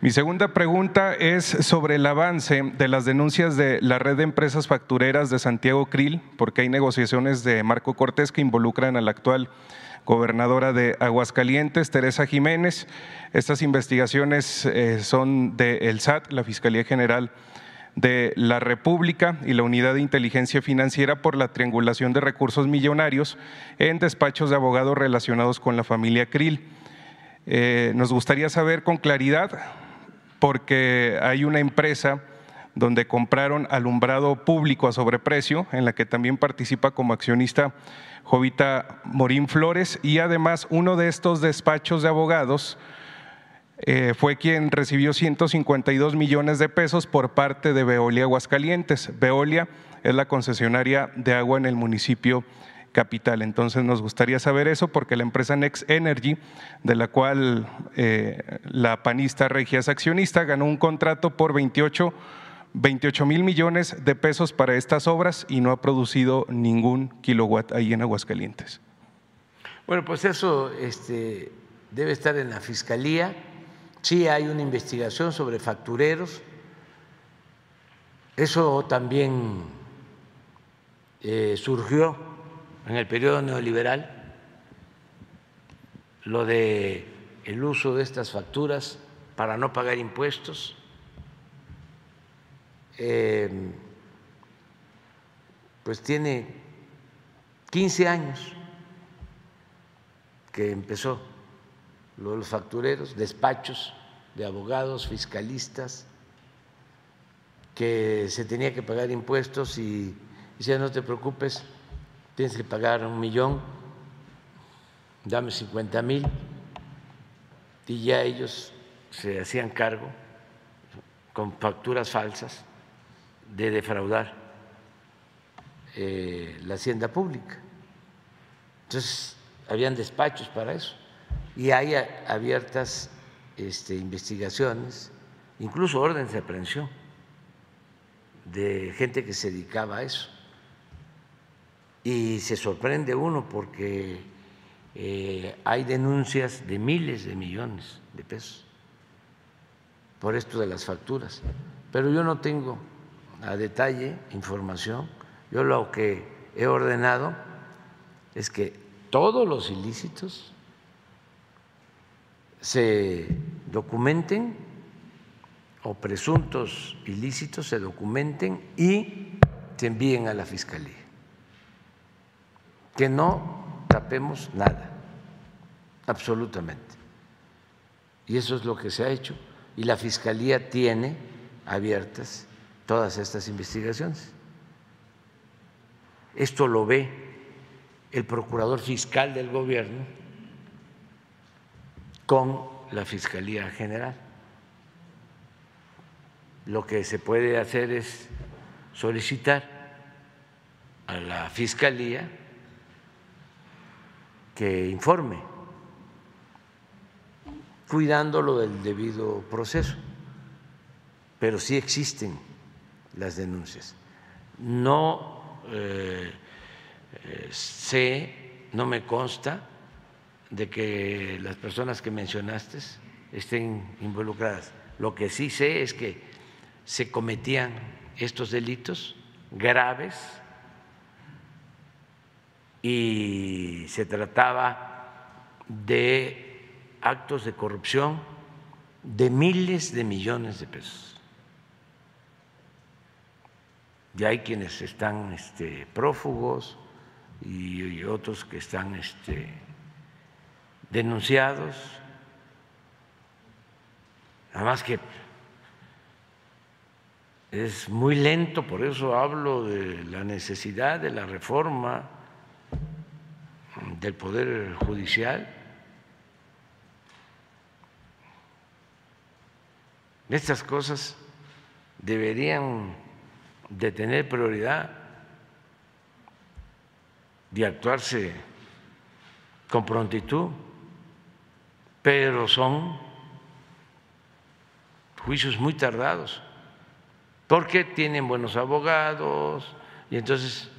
Speaker 4: Mi segunda pregunta es sobre el avance de las denuncias de la red de empresas factureras de Santiago Krill, porque hay negociaciones de Marco Cortés que involucran a la actual gobernadora de Aguascalientes, Teresa Jiménez. Estas investigaciones eh, son del SAT, la Fiscalía General de la República y la Unidad de Inteligencia Financiera por la triangulación de recursos millonarios en despachos de abogados relacionados con la familia Krill. Eh, nos gustaría saber con claridad, porque hay una empresa donde compraron alumbrado público a sobreprecio, en la que también participa como accionista Jovita Morín Flores, y además uno de estos despachos de abogados eh, fue quien recibió 152 millones de pesos por parte de Veolia Aguascalientes. Veolia es la concesionaria de agua en el municipio capital. Entonces nos gustaría saber eso porque la empresa Next Energy, de la cual eh, la panista Regia es accionista, ganó un contrato por 28, 28 mil millones de pesos para estas obras y no ha producido ningún kilowatt ahí en Aguascalientes.
Speaker 1: Bueno, pues eso este, debe estar en la Fiscalía. Sí hay una investigación sobre factureros. Eso también eh, surgió en el periodo neoliberal, lo de el uso de estas facturas para no pagar impuestos. Em, pues tiene 15 años que empezó lo de los factureros, despachos de abogados, fiscalistas, que se tenía que pagar impuestos y decía, no te preocupes, tienes que pagar un millón, dame 50 mil, y ya ellos se hacían cargo con facturas falsas de defraudar eh, la hacienda pública. Entonces, habían despachos para eso. Y hay abiertas este, investigaciones, incluso órdenes de aprehensión de gente que se dedicaba a eso y se sorprende uno porque eh, hay denuncias de miles de millones de pesos por esto de las facturas. Pero yo no tengo a detalle información. Yo lo que he ordenado es que todos los ilícitos se documenten o presuntos ilícitos se documenten y se envíen a la Fiscalía que no tapemos nada, absolutamente. Y eso es lo que se ha hecho. Y la Fiscalía tiene abiertas todas estas investigaciones. Esto lo ve el Procurador Fiscal del Gobierno con la Fiscalía General. Lo que se puede hacer es solicitar a la Fiscalía que informe, cuidándolo del debido proceso. Pero sí existen las denuncias. No eh, eh, sé, no me consta de que las personas que mencionaste estén involucradas. Lo que sí sé es que se cometían estos delitos graves y se trataba de actos de corrupción de miles de millones de pesos. Y hay quienes están este, prófugos y, otros que están este, denunciados. Además que es muy lento, por eso hablo de la necesidad de la reforma del Poder Judicial. Estas cosas deberían de tener prioridad de actuarse con prontitud, pero son juicios muy tardados, porque tienen buenos abogados y entonces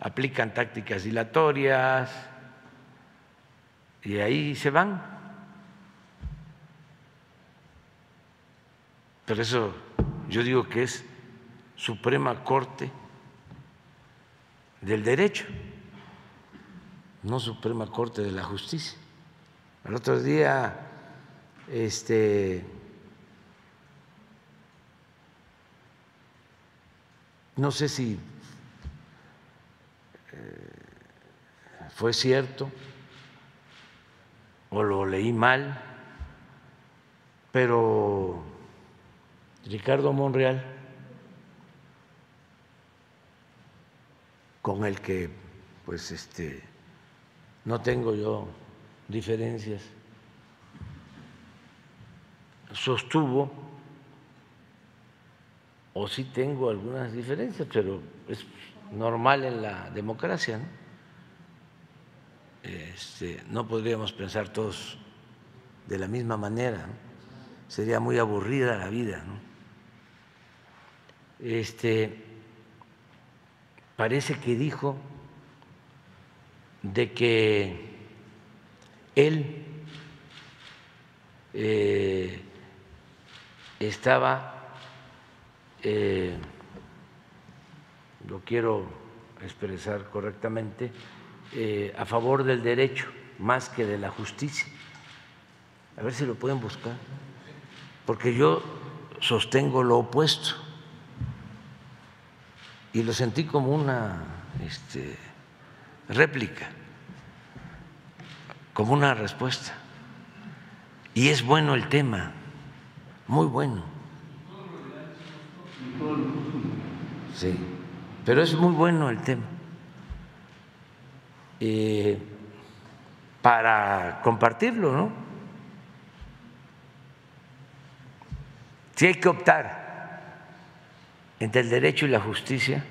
Speaker 1: aplican tácticas dilatorias y ahí se van. Pero eso yo digo que es Suprema Corte del Derecho, no Suprema Corte de la Justicia. El otro día, este, no sé si fue cierto o lo leí mal, pero Ricardo Monreal, con el que pues este no tengo yo diferencias, sostuvo, o sí tengo algunas diferencias, pero es normal en la democracia, ¿no? Este, no podríamos pensar todos de la misma manera, sería muy aburrida la vida. Este, parece que dijo de que él eh, estaba, eh, lo quiero expresar correctamente, eh, a favor del derecho más que de la justicia. A ver si lo pueden buscar, porque yo sostengo lo opuesto y lo sentí como una este, réplica, como una respuesta. Y es bueno el tema, muy bueno. Sí, pero es muy bueno el tema. Eh, para compartirlo, ¿no? Si hay que optar entre el derecho y la justicia,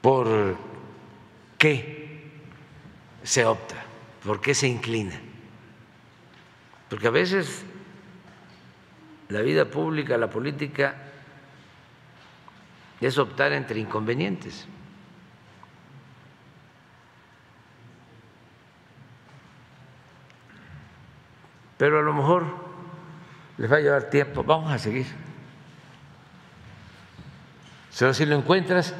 Speaker 1: ¿por qué se opta? ¿Por qué se inclina? Porque a veces la vida pública, la política, es optar entre inconvenientes. Pero a lo mejor les va a llevar tiempo. Vamos a seguir. Pero si lo encuentras,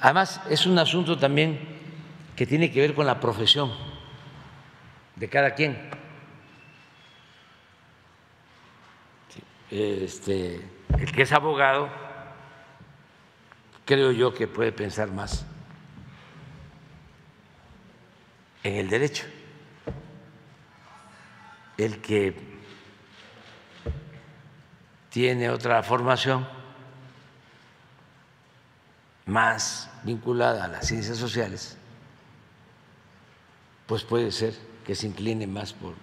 Speaker 1: además es un asunto también que tiene que ver con la profesión de cada quien. Este, el que es abogado, creo yo que puede pensar más en el derecho. El que tiene otra formación más vinculada a las ciencias sociales, pues puede ser que se incline más por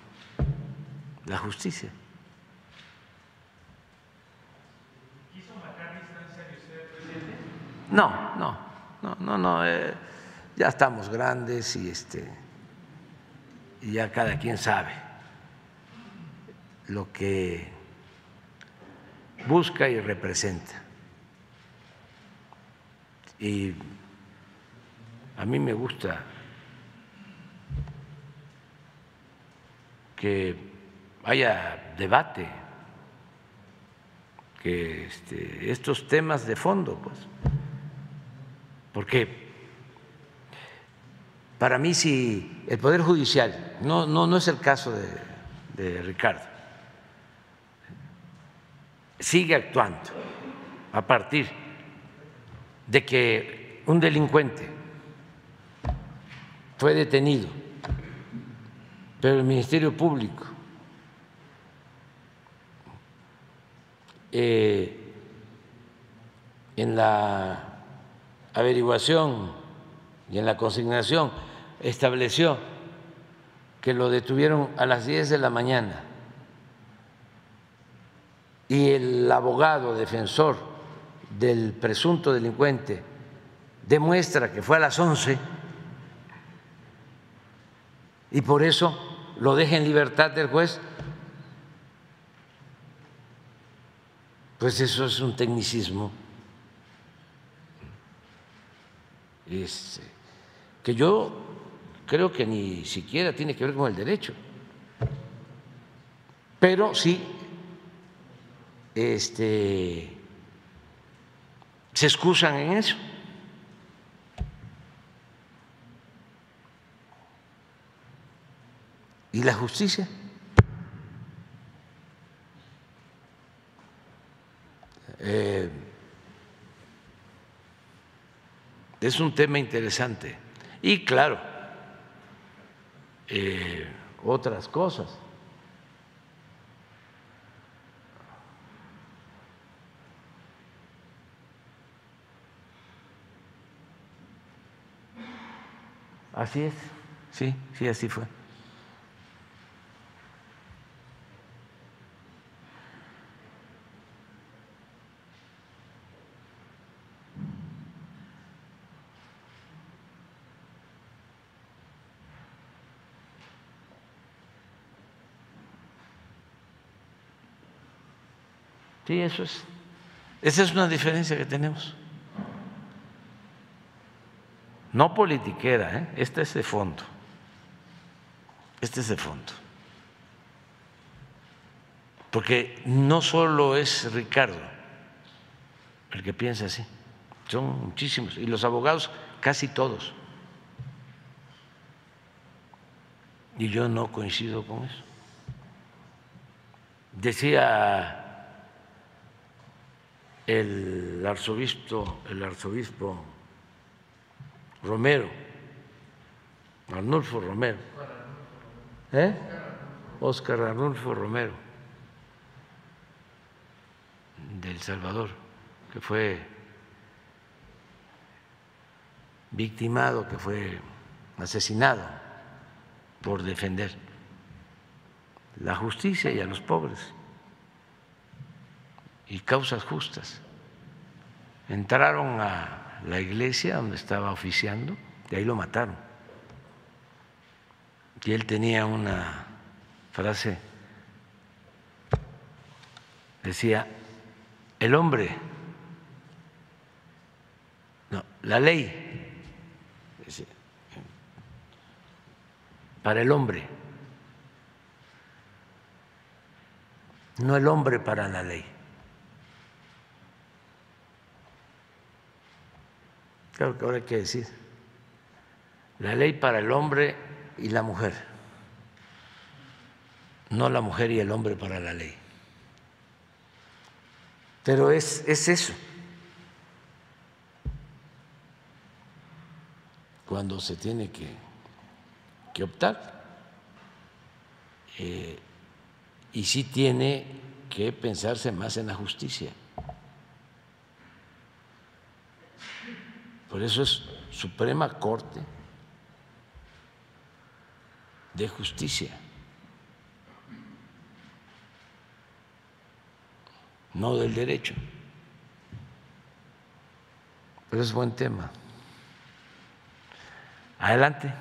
Speaker 1: la justicia. No, no, no, no, no. Eh, ya estamos grandes y este y ya cada quien sabe lo que busca y representa. Y a mí me gusta que haya debate, que este, estos temas de fondo, pues porque para mí si el Poder Judicial, no, no, no es el caso de, Ricardo, sigue actuando a partir de que un delincuente fue detenido, pero el Ministerio Público eh, en la averiguación y en la consignación estableció que lo detuvieron a las 10 de la mañana. Y el abogado defensor del presunto delincuente demuestra que fue a las 11 y por eso lo deja en libertad del juez, pues eso es un tecnicismo este, que yo creo que ni siquiera tiene que ver con el derecho, pero sí este, se excusan en eso. ¿Y la justicia? Eh, es un tema interesante. Y claro, eh, otras cosas. Así es, sí, sí, así fue. Sí, eso es. Esa es una diferencia que tenemos. No politiquera, ¿eh? este es de fondo. Este es de fondo. Porque no solo es Ricardo el que piensa así, son muchísimos. Y los abogados, casi todos. Y yo no coincido con eso. Decía el arzobispo, el arzobispo Romero, Arnulfo Romero, ¿eh? Oscar Arnulfo Romero, del Salvador, que fue victimado, que fue asesinado por defender la justicia y a los pobres y causas justas. Entraron a la iglesia donde estaba oficiando y ahí lo mataron. Y él tenía una frase, decía, el hombre, no, la ley, para el hombre, no el hombre para la ley. Claro que ahora hay que decir, la ley para el hombre y la mujer, no la mujer y el hombre para la ley. Pero es, es eso. Cuando se tiene que, que optar. Eh, y sí tiene que pensarse más en la justicia. Por eso es Suprema Corte de Justicia, no del derecho. Pero es buen tema. Adelante.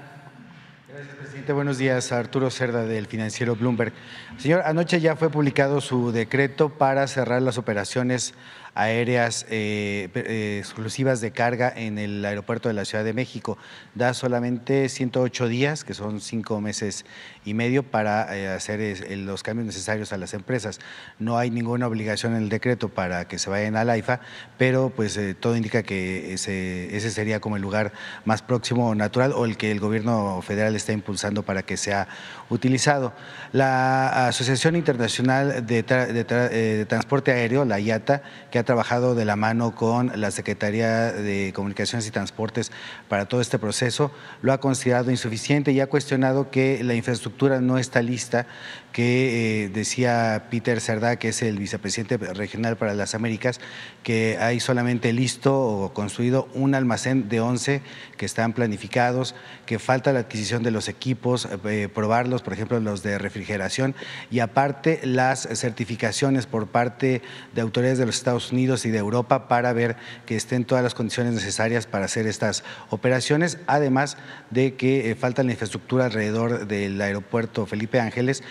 Speaker 6: Gracias, presidente. Buenos días. Arturo Cerda, del financiero Bloomberg. Señor, anoche ya fue publicado su decreto para cerrar las operaciones aéreas eh, eh, exclusivas de carga en el aeropuerto de la Ciudad de México. Da solamente 108 días, que son cinco meses y medio, para eh, hacer los cambios necesarios a las empresas. No hay ninguna obligación en el decreto para que se vayan al AIFA, pero pues todo indica que ese, ese sería como el lugar más próximo natural o el que el gobierno federal está impulsando para que sea utilizado. La Asociación Internacional de, de Transporte Aéreo, la IATA, que ha trabajado de la mano con la Secretaría de Comunicaciones y Transportes para todo este proceso, lo ha considerado insuficiente y ha cuestionado que la infraestructura no está lista que eh, decía Peter Cerdá, que es el vicepresidente regional para las Américas, que hay solamente listo o construido un almacén de 11 que están planificados, que falta la adquisición de los equipos, eh, probarlos, por ejemplo, los de refrigeración, y aparte las certificaciones por parte de autoridades de los Estados Unidos y de Europa para ver que estén todas las condiciones necesarias para hacer estas operaciones, además de que eh, falta la infraestructura alrededor del aeropuerto Felipe Ángeles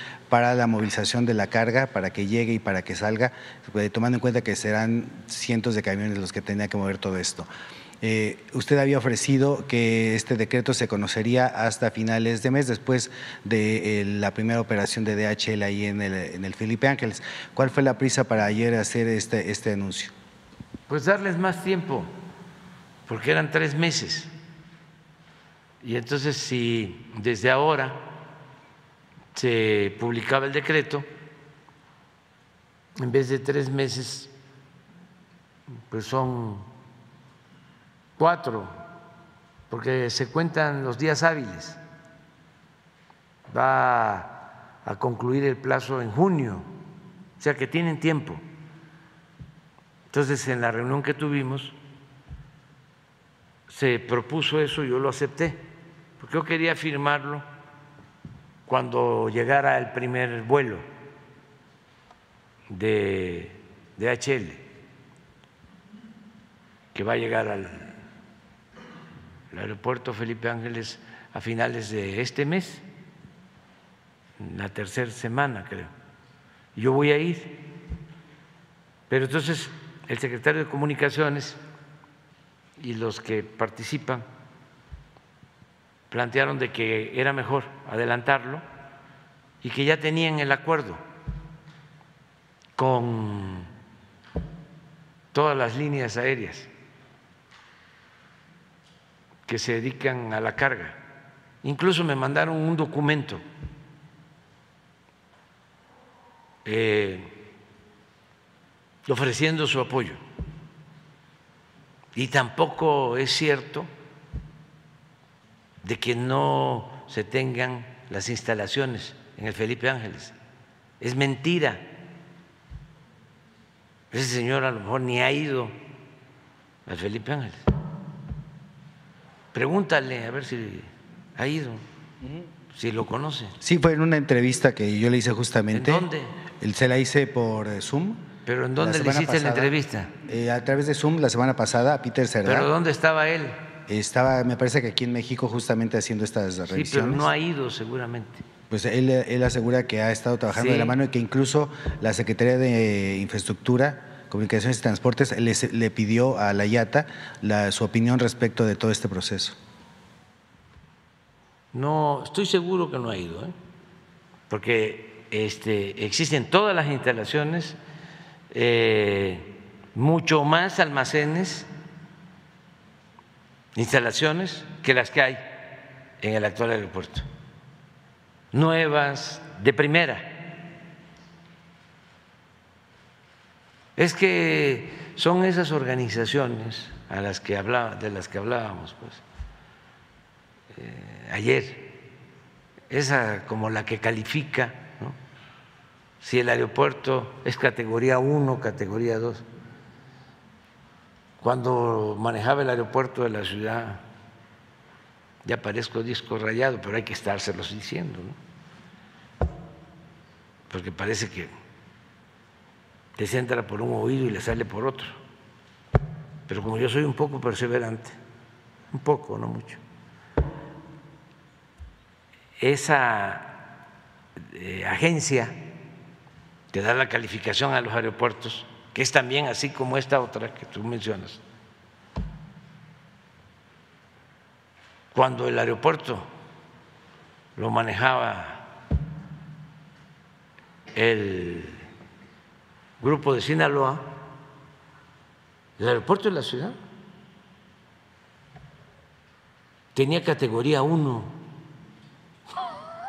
Speaker 6: la movilización de la carga, para que llegue y para que salga, eh, tomando en cuenta que serán cientos de camiones los que tendría que mover todo esto. Eh, usted había ofrecido que este decreto se conocería hasta finales de mes, después de eh, la primera operación de DHL ahí en el, en el, Felipe Ángeles. ¿Cuál fue la prisa para ayer hacer este, este anuncio?
Speaker 1: Pues darles más tiempo, porque eran tres meses. Y entonces si desde ahora se publicaba el decreto, en vez de tres meses, pues son Cuatro, porque se cuentan los días hábiles. Va a concluir el plazo en junio, o sea que tienen tiempo. Entonces, en la reunión que tuvimos, se propuso eso, yo lo acepté, porque yo quería firmarlo cuando llegara el primer vuelo de, de HL, que va a llegar al el aeropuerto Felipe Ángeles a finales de este mes, la tercera semana creo. Yo voy a ir. Pero entonces el secretario de Comunicaciones y los que participan plantearon de que era mejor adelantarlo y que ya tenían el acuerdo con todas las líneas aéreas que se dedican a la carga. Incluso me mandaron un documento eh, ofreciendo su apoyo. Y tampoco es cierto de que no se tengan las instalaciones en el Felipe Ángeles. Es mentira. Ese señor a lo mejor ni ha ido al Felipe Ángeles. Pregúntale a ver si ha ido, si lo conoce.
Speaker 6: Sí, fue en una entrevista que yo le hice justamente.
Speaker 1: ¿En dónde?
Speaker 6: Se la hice por eh, Zoom.
Speaker 1: ¿Pero en dónde le hiciste la entrevista?
Speaker 6: Eh, a través de Zoom la semana pasada a Peter Cerdá.
Speaker 1: ¿Pero dónde estaba él?
Speaker 6: Estaba, me parece que aquí en México justamente haciendo estas revisiones. Sí,
Speaker 1: pero no ha ido seguramente.
Speaker 6: Pues él, él asegura que ha estado trabajando de la mano y que incluso la Secretaría de Infraestructura Comunicaciones y Transportes le, le pidió a la IATA la, su opinión respecto de todo este proceso.
Speaker 1: No, estoy seguro que no ha ido, ¿eh? porque este, existen todas las instalaciones, eh, mucho más almacenes, instalaciones que las que hay en el actual aeropuerto, nuevas, de primera. Es que son esas organizaciones a las que hablaba, de las que hablábamos pues, eh, ayer, esa como la que califica si el aeropuerto es categoría 1, categoría 2. Cuando manejaba el aeropuerto de la ciudad, ya parezco disco rayado, pero hay que estárselos diciendo, ¿no? porque parece que se entra por un oído y le sale por otro. Pero como yo soy un poco perseverante, un poco, no mucho, esa eh, agencia que da la calificación a los aeropuertos, que es también así como esta otra que tú mencionas, cuando el aeropuerto lo manejaba el grupo de Sinaloa, el aeropuerto de la ciudad tenía categoría 1.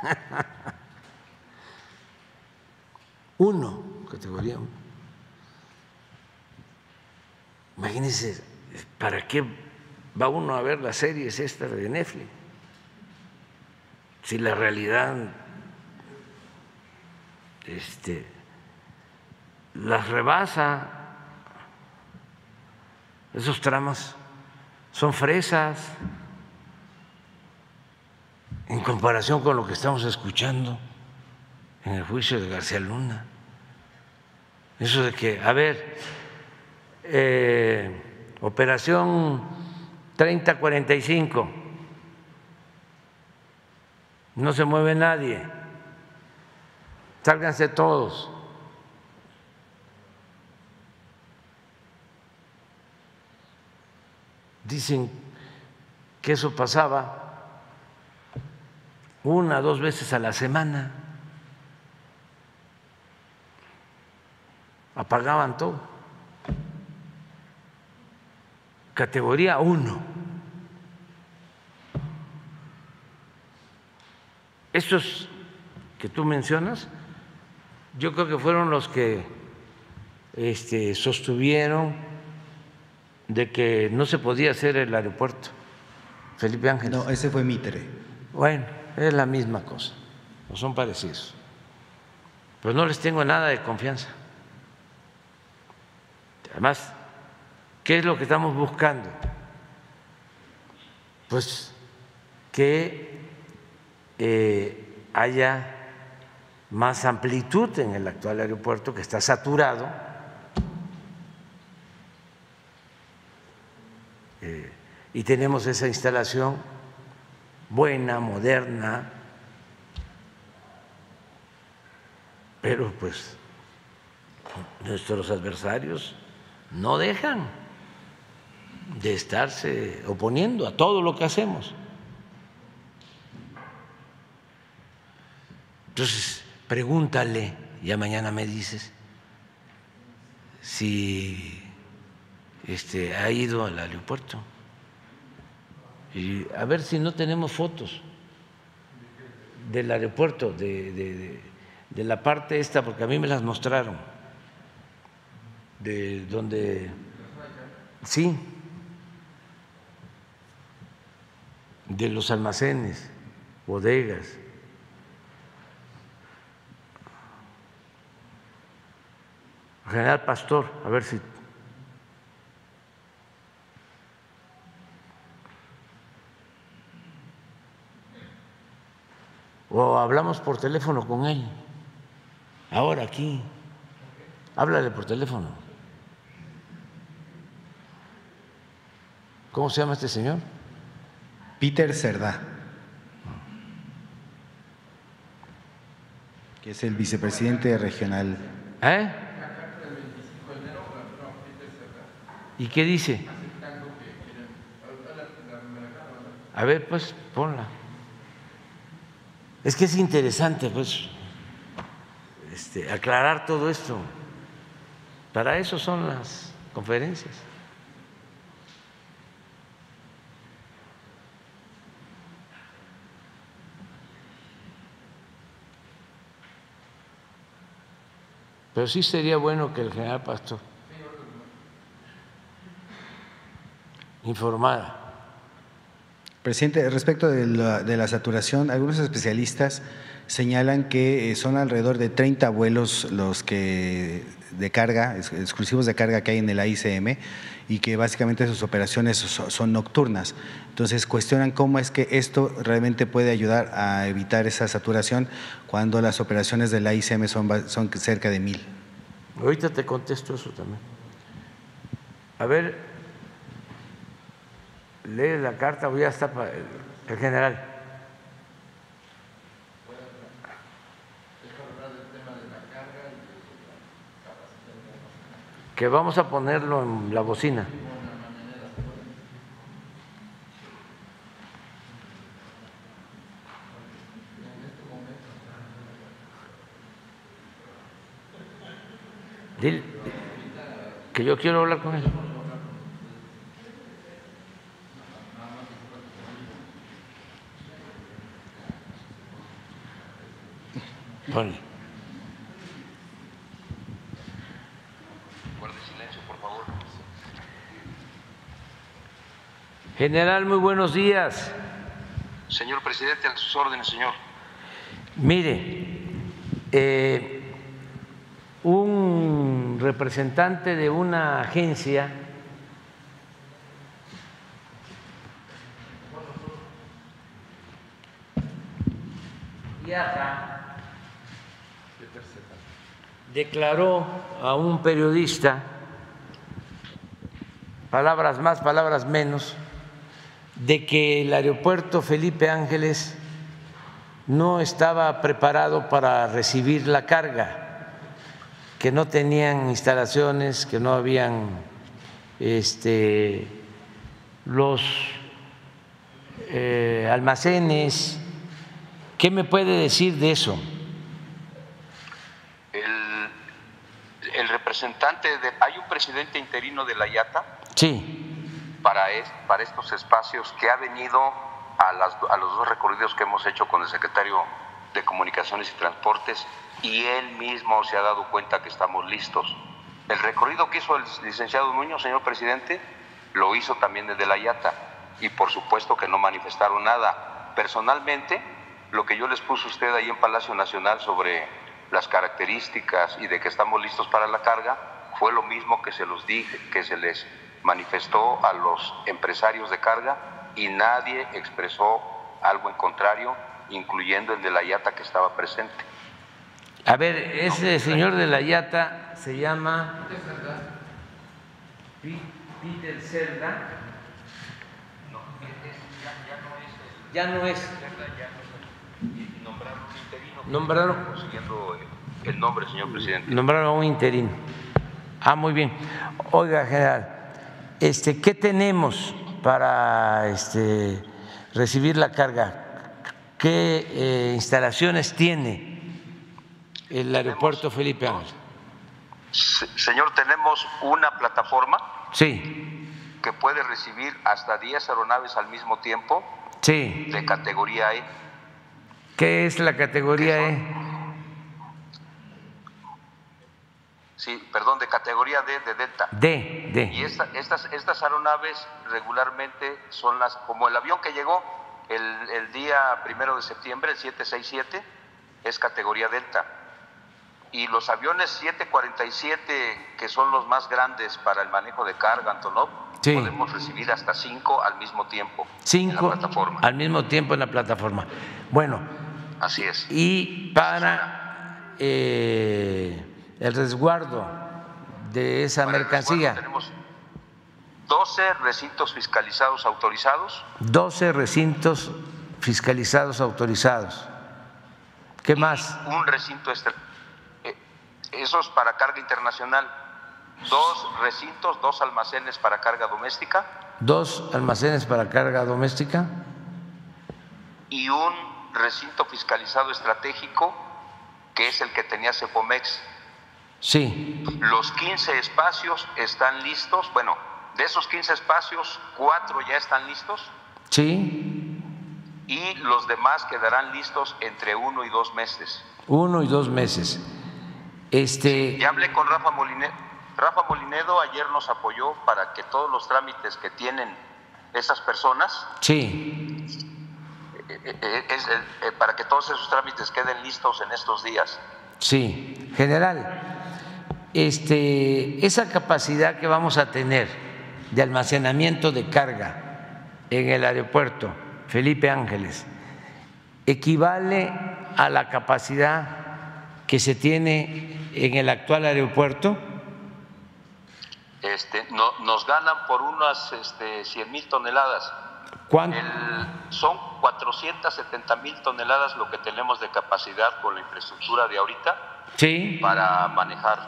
Speaker 1: <laughs> Uno, categoría 1. Imagínense, ¿para qué va uno a ver las series estas de Netflix? Si la realidad este, las rebasa. Esos tramas son fresas en comparación con lo que estamos escuchando en el juicio de García Luna. Eso de que, a ver, eh, operación 3045, no se mueve nadie, sálganse todos. Dicen que eso pasaba una, dos veces a la semana. Apagaban todo. Categoría 1. Estos que tú mencionas, yo creo que fueron los que este, sostuvieron de que no se podía hacer el aeropuerto. Felipe Ángel.
Speaker 6: No, ese fue Mitre.
Speaker 1: Bueno, es la misma cosa, no son parecidos. Pero no les tengo nada de confianza. Además, ¿qué es lo que estamos buscando? Pues que eh, haya más amplitud en el actual aeropuerto que está saturado. Eh, y tenemos esa instalación buena, moderna, pero pues nuestros adversarios no dejan de estarse oponiendo a todo lo que hacemos. Entonces, pregúntale, ya mañana me dices, si este, ha ido al aeropuerto y a ver si no tenemos fotos del aeropuerto, de, de, la parte esta, porque a mí me las mostraron, de donde, sí, de los almacenes, bodegas. General Pastor, a ver si o hablamos por teléfono con él, ahora aquí, háblale por teléfono. ¿Cómo se llama este señor?
Speaker 6: Peter Cerdá, que es el vicepresidente regional.
Speaker 1: ¿Eh? ¿Y qué dice? A ver, pues ponla. Es que es interesante, pues, este, aclarar todo esto. Para eso son las conferencias. Pero sí sería bueno que el general Pastor informara.
Speaker 6: Presidente, respecto de la, saturación, algunos especialistas señalan que eh, son alrededor de 30 vuelos los que de carga, exclusivos de carga que hay en el AICM y que básicamente sus operaciones son nocturnas. Entonces cuestionan cómo es que esto realmente puede ayudar a evitar esa saturación cuando las operaciones del AICM son, son cerca de mil.
Speaker 1: Ahorita te contesto eso también. A ver, lee la carta o ya está el general. Que vamos a ponerlo en la bocina. Dile que yo quiero hablar con él
Speaker 7: por favor.
Speaker 1: General, muy buenos días.
Speaker 7: Señor presidente, a sus órdenes, señor.
Speaker 1: Mire, eh, un representante de una agencia viaja declaró a un periodista palabras más, palabras menos, de que el aeropuerto Felipe Ángeles no estaba preparado para recibir la carga, que no tenían instalaciones, que no habían este, los eh, almacenes. ¿Qué me puede decir de eso?
Speaker 7: El, el representante de... Hay un presidente interino de la IATA
Speaker 1: Sí,
Speaker 7: para, es- para estos espacios que ha venido a, las- los dos recorridos que hemos hecho con el secretario de Comunicaciones y Transportes y él mismo se ha dado cuenta que estamos listos. El recorrido que hizo el licenciado Nuño, señor presidente, lo hizo también desde la IATA y por supuesto que no manifestaron nada. Personalmente, lo que yo les puse a usted ahí en Palacio Nacional sobre las características y de que estamos listos para la carga fue lo mismo que se los dije, que se les manifestó a los empresarios de carga y nadie expresó algo en contrario, incluyendo el de la IATA que estaba presente.
Speaker 1: a ver, ese señor de la Yata se llama Peter Cerda. Ya no es. Nombraron,
Speaker 7: Siguiendo el nombre, señor presidente.
Speaker 1: nombraron a un interino. Ah, muy bien. Oiga, general, este, ¿qué tenemos para este, recibir la carga? ¿Qué eh, instalaciones tiene el aeropuerto Felipe Ángeles?
Speaker 7: Se- Señor, tenemos una plataforma
Speaker 1: Sí,
Speaker 7: que puede recibir hasta 10 aeronaves al mismo tiempo
Speaker 1: sí.
Speaker 7: de categoría E.
Speaker 1: ¿Qué es la categoría E?
Speaker 7: Sí, perdón, de categoría D de Delta.
Speaker 1: D,
Speaker 7: Y
Speaker 1: D.
Speaker 7: esta- estas, estas aeronaves regularmente son las, como el avión que llegó el, el día primero de septiembre, el 767, es categoría Delta. Y los aviones 747, que son los más grandes para el manejo de carga, Antonov,
Speaker 1: Sí.
Speaker 7: podemos recibir hasta cinco al mismo tiempo
Speaker 1: Cinco
Speaker 7: en la plataforma.
Speaker 1: al mismo tiempo en la plataforma. Bueno,
Speaker 7: Así es.
Speaker 1: y para eh, el resguardo de esa
Speaker 7: Para el
Speaker 1: mercancía,
Speaker 7: Tenemos 12 recintos fiscalizados autorizados
Speaker 1: 12 recintos fiscalizados autorizados. ¿Qué más?
Speaker 7: un recinto extra- eh, esos para carga internacional, dos recintos, dos almacenes para carga doméstica
Speaker 1: Dos almacenes para carga doméstica.
Speaker 7: y un recinto fiscalizado estratégico que es el que tenía Cepomex.
Speaker 1: Sí,
Speaker 7: Los 15 espacios están listos, bueno, de esos 15 espacios, cuatro ya están listos
Speaker 1: sí,
Speaker 7: y los demás quedarán listos entre uno y dos meses.
Speaker 1: uno y dos meses. Este,
Speaker 7: Ya hablé con Rafa Molinedo. Rafa Molinedo ayer nos apoyó para que todos los trámites que tienen esas personas,
Speaker 1: sí,
Speaker 7: eh, eh, eh, para que todos esos trámites queden listos en estos días.
Speaker 1: sí. General, este, esa capacidad que vamos a tener de almacenamiento de carga en el aeropuerto Felipe Ángeles equivale a la capacidad que se tiene en el actual aeropuerto.
Speaker 7: Este, no- nos ganan por unas este, 100 mil toneladas.
Speaker 1: ¿Cuánto?
Speaker 7: El- son 470 mil toneladas lo que tenemos de capacidad con la infraestructura de ahorita
Speaker 1: Sí.
Speaker 7: para manejar.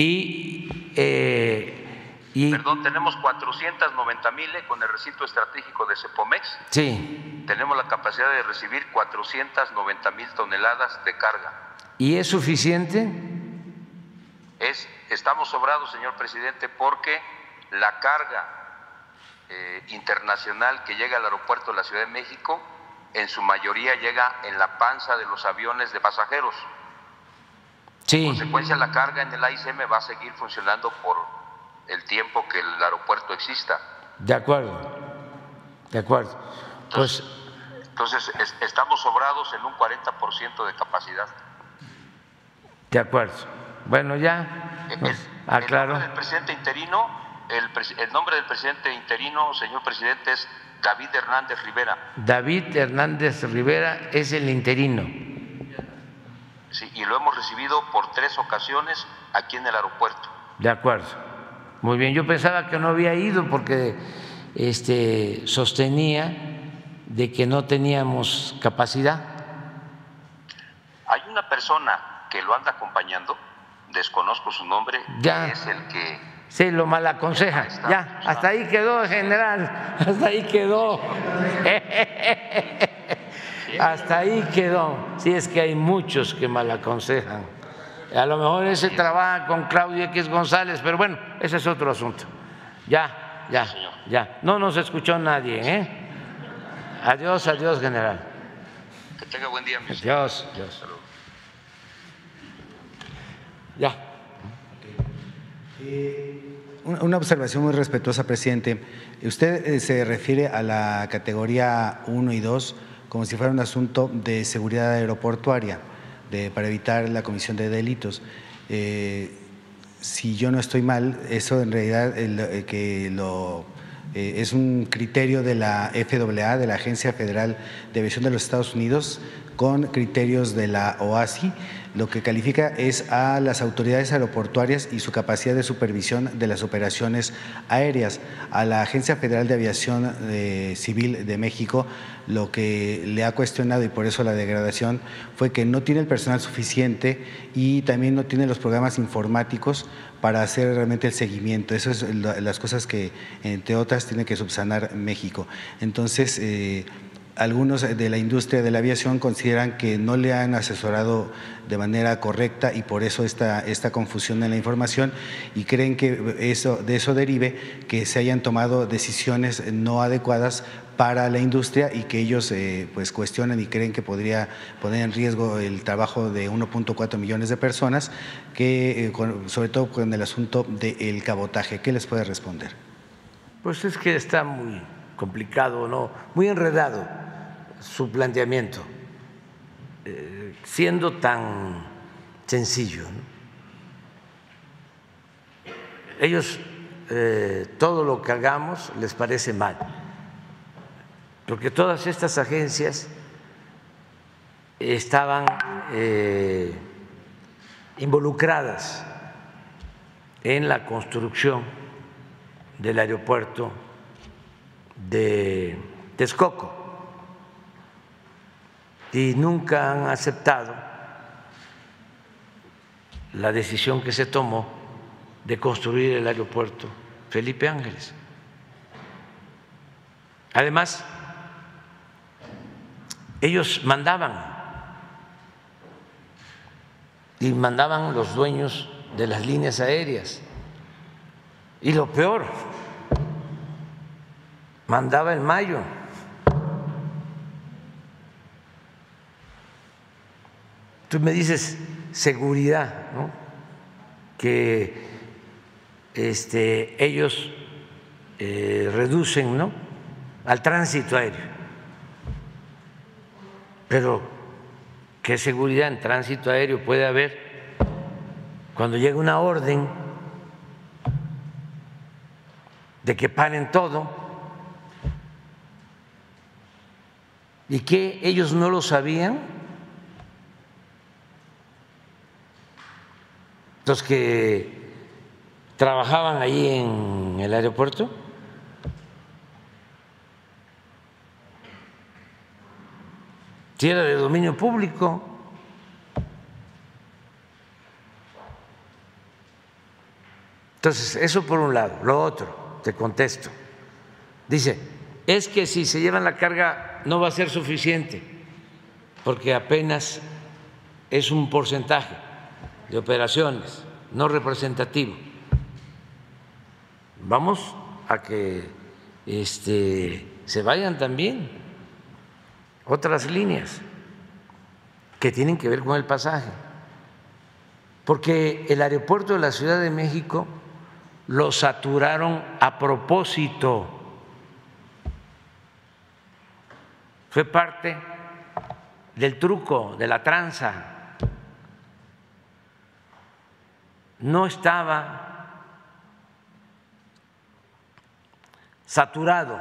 Speaker 1: Y, eh, y
Speaker 7: Perdón, tenemos 490 mil eh, con el recinto estratégico de Cepomex.
Speaker 1: sí.
Speaker 7: tenemos la capacidad de recibir 490 mil toneladas de carga.
Speaker 1: ¿Y es suficiente?
Speaker 7: Es, estamos sobrados, señor presidente, porque la carga eh, internacional que llega al aeropuerto de la Ciudad de México, en su mayoría llega en la panza de los aviones de pasajeros. En
Speaker 1: Sí.
Speaker 7: consecuencia, la carga en el AICM va a seguir funcionando por el tiempo que el aeropuerto exista.
Speaker 1: De acuerdo. De acuerdo. Pues
Speaker 7: Entonces, es- estamos sobrados en un 40% de capacidad.
Speaker 1: de acuerdo. Bueno, ya
Speaker 7: El,
Speaker 1: nos
Speaker 7: el
Speaker 1: aclaró.
Speaker 7: nombre del presidente interino, el, el nombre del presidente interino, señor presidente, es David Hernández Rivera.
Speaker 1: David Hernández Rivera es el interino.
Speaker 7: Sí, y lo hemos recibido por tres ocasiones aquí en el aeropuerto.
Speaker 1: De acuerdo. Muy bien, yo pensaba que no había ido porque este, sostenía de que no teníamos capacidad.
Speaker 7: Hay una persona que lo anda acompañando, desconozco su nombre,
Speaker 1: Ya.
Speaker 7: que es el que
Speaker 1: Sí, lo mal aconseja. Ya, hasta ahí quedó, general. <laughs> Hasta ahí quedó. <laughs> Hasta ahí quedó. Sí, es que hay muchos que mal aconsejan. A lo mejor ese trabaja con Claudio X González, pero bueno, ese es otro asunto. Ya, ya, ya. No nos escuchó nadie, ¿eh? Adiós, adiós, general.
Speaker 7: que tenga buen día, mi
Speaker 1: Adiós, adiós. Ya.
Speaker 6: Una una observación muy respetuosa, presidente. Usted eh, se refiere a la categoría 1 y 2 como si fuera un asunto de seguridad aeroportuaria, de, para evitar la comisión de delitos. Eh, si yo no estoy mal, eso en realidad eh, que lo eh, es un criterio de la FAA, de la Agencia Federal de Aviación de los Estados Unidos, con criterios de la OASI. Lo que califica es a las autoridades aeroportuarias y su capacidad de supervisión de las operaciones aéreas. A la Agencia Federal de Aviación eh, Civil de México lo que le ha cuestionado y por eso la degradación fue que no tiene el personal suficiente y también no tiene los programas informáticos para hacer realmente el seguimiento. Eso es la- las cosas que, entre otras, tiene que subsanar México. Entonces, eh, algunos de la industria de la aviación consideran que no le han asesorado de manera correcta y por eso esta, esta confusión en la información y creen que eso, de eso derive que se hayan tomado decisiones no adecuadas para la industria y que ellos eh, pues cuestionan y creen que podría poner en riesgo el trabajo de 1.4 millones de personas, que, eh, con- sobre todo con el asunto del cabotaje. ¿Qué les puede responder?
Speaker 1: Pues es que está muy complicado, ¿no? Muy enredado su planteamiento, eh, siendo tan sencillo. Ellos eh, todo lo que hagamos les parece mal, porque todas estas agencias estaban eh, involucradas en la construcción del aeropuerto de Texcoco y nunca han aceptado la decisión que se tomó de construir el aeropuerto Felipe Ángeles. Además, ellos mandaban y mandaban los dueños de las líneas aéreas. Y lo peor, mandaba el Mayo. Tú me dices seguridad, ¿no? Que este, ellos eh, reducen, ¿no? Al tránsito aéreo. Pero, ¿qué seguridad en tránsito aéreo puede haber cuando llega una orden de que paren todo y que ellos no lo sabían? Los que trabajaban ahí en el aeropuerto. Si era de dominio público. Entonces, eso por un lado. Lo otro, te contesto. Dice, es que si se llevan la carga no va a ser suficiente, porque apenas es un porcentaje de operaciones, no representativo. Vamos a que este, se vayan también otras líneas que tienen que ver con el pasaje, porque el aeropuerto de la Ciudad de México lo saturaron a propósito. Fue parte del truco, de la tranza. No estaba saturado,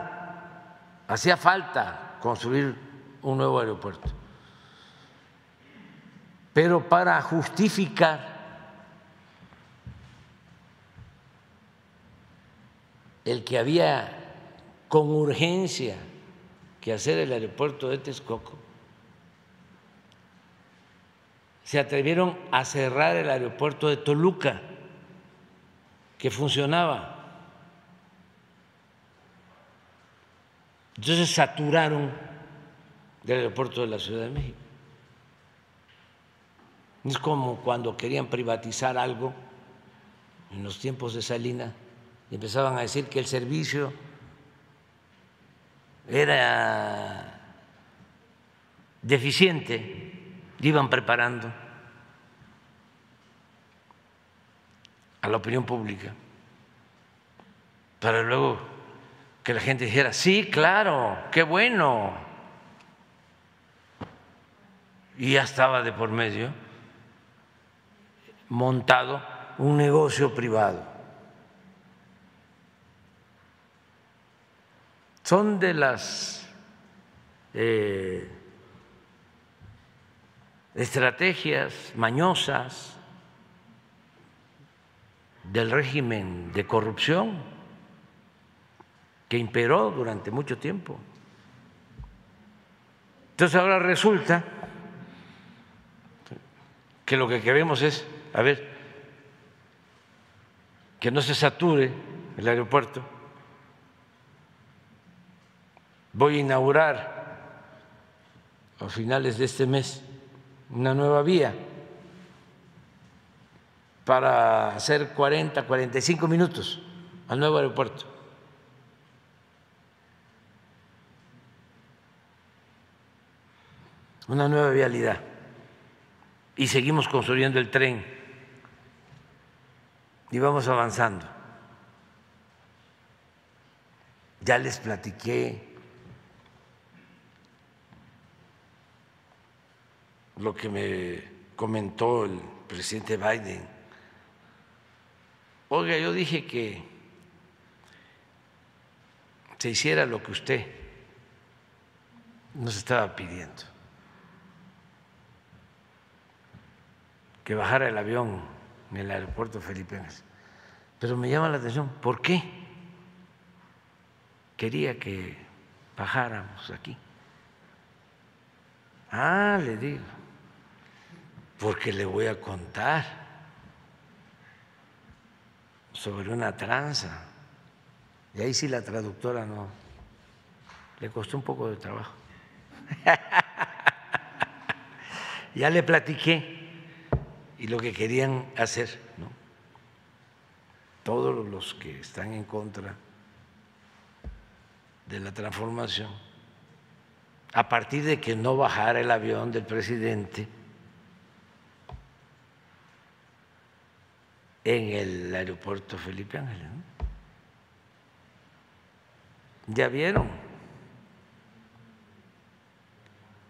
Speaker 1: hacía falta construir un nuevo aeropuerto. Pero para justificar el que había con urgencia que hacer el aeropuerto de Texcoco, se atrevieron a cerrar el aeropuerto de Toluca, que funcionaba. Entonces saturaron del aeropuerto de la Ciudad de México. Es como cuando querían privatizar algo en los tiempos de Salina empezaban a decir que el servicio era deficiente, iban preparando a la opinión pública para luego que la gente dijera, sí, claro, qué bueno. Y ya estaba de por medio montado un negocio privado. Son de las eh, estrategias mañosas del régimen de corrupción que imperó durante mucho tiempo. Entonces ahora resulta que lo que queremos es, a ver, que no se sature el aeropuerto. Voy a inaugurar a finales de este mes una nueva vía para hacer 40, 45 minutos al nuevo aeropuerto. Una nueva vialidad. Y seguimos construyendo el tren y vamos avanzando. Ya les platiqué lo que me comentó el presidente Biden. Oiga, yo dije que se hiciera lo que usted nos estaba pidiendo, que bajara el avión en el aeropuerto Felipe Ángeles. Pero me llama la atención, ¿por qué quería que bajáramos aquí? Ah, le digo, porque le voy a contar sobre una tranza. Y ahí sí la traductora no, le costó un poco de trabajo. <laughs> ya le platiqué y lo que querían hacer, ¿no? todos los que están en contra de la transformación, a partir de que no bajara el avión del presidente en el aeropuerto Felipe Ángeles. Ya vieron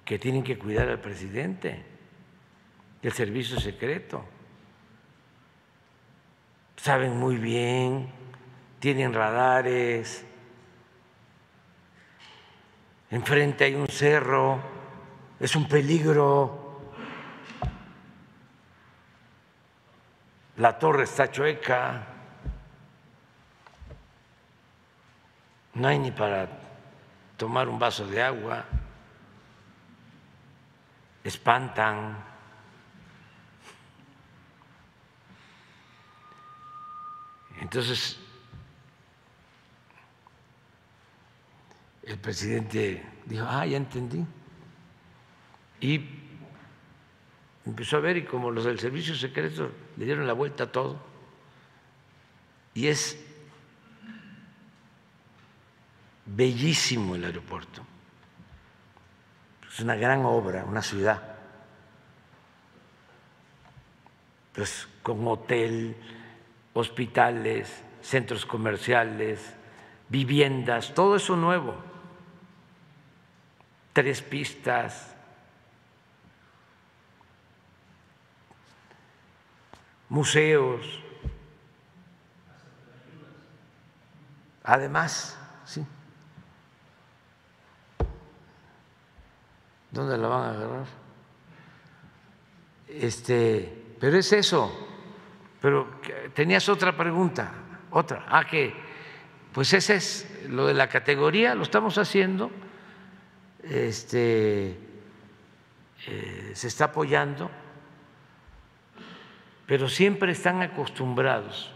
Speaker 1: que tienen que cuidar al presidente del servicio secreto. Saben muy bien, tienen radares, enfrente hay un cerro, es un peligro. La torre está chueca, no hay ni para tomar un vaso de agua, espantan. Entonces, el presidente dijo, ah, ya entendí. Y empezó a ver y como los del servicio secreto le dieron la vuelta a todo, y es bellísimo el aeropuerto. Es una gran obra, una ciudad. Pues con hotel, hospitales, centros comerciales, viviendas, todo eso nuevo. Tres pistas, museos. Además, sí. ¿Dónde la van a agarrar? Este, pero es eso. Pero tenías otra pregunta, otra. Ah, que pues ese es lo de la categoría, lo estamos haciendo, este, eh, se está apoyando, pero siempre están acostumbrados.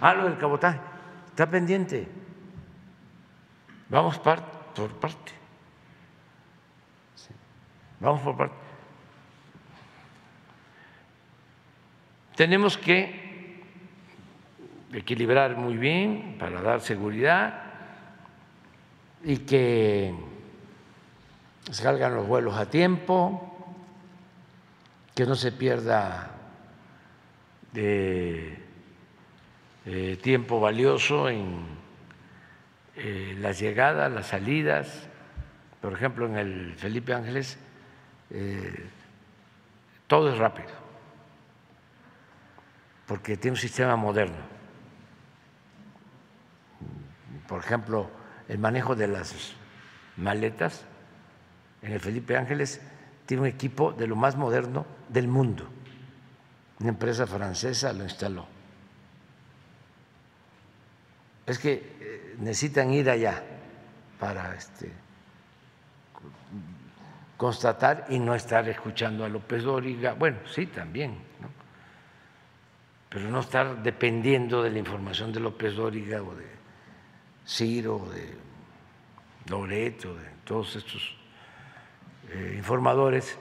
Speaker 1: Ah, lo del cabotaje, está pendiente. Vamos por parte. Vamos por parte. Tenemos que equilibrar muy bien para dar seguridad y que salgan los vuelos a tiempo, que no se pierda de, eh, tiempo valioso en eh, las llegadas, las salidas. Por ejemplo, en el Felipe Ángeles eh, todo es rápido, porque tiene un sistema moderno. Por ejemplo, el manejo de las maletas en el Felipe Ángeles tiene un equipo de lo más moderno del mundo. Una empresa francesa lo instaló. Es que eh, necesitan ir allá para este, constatar y no estar escuchando a López Dóriga, bueno, sí, también, pero no estar dependiendo de la información de López Dóriga o de Ciro, o de Loreto, de todos estos eh, informadores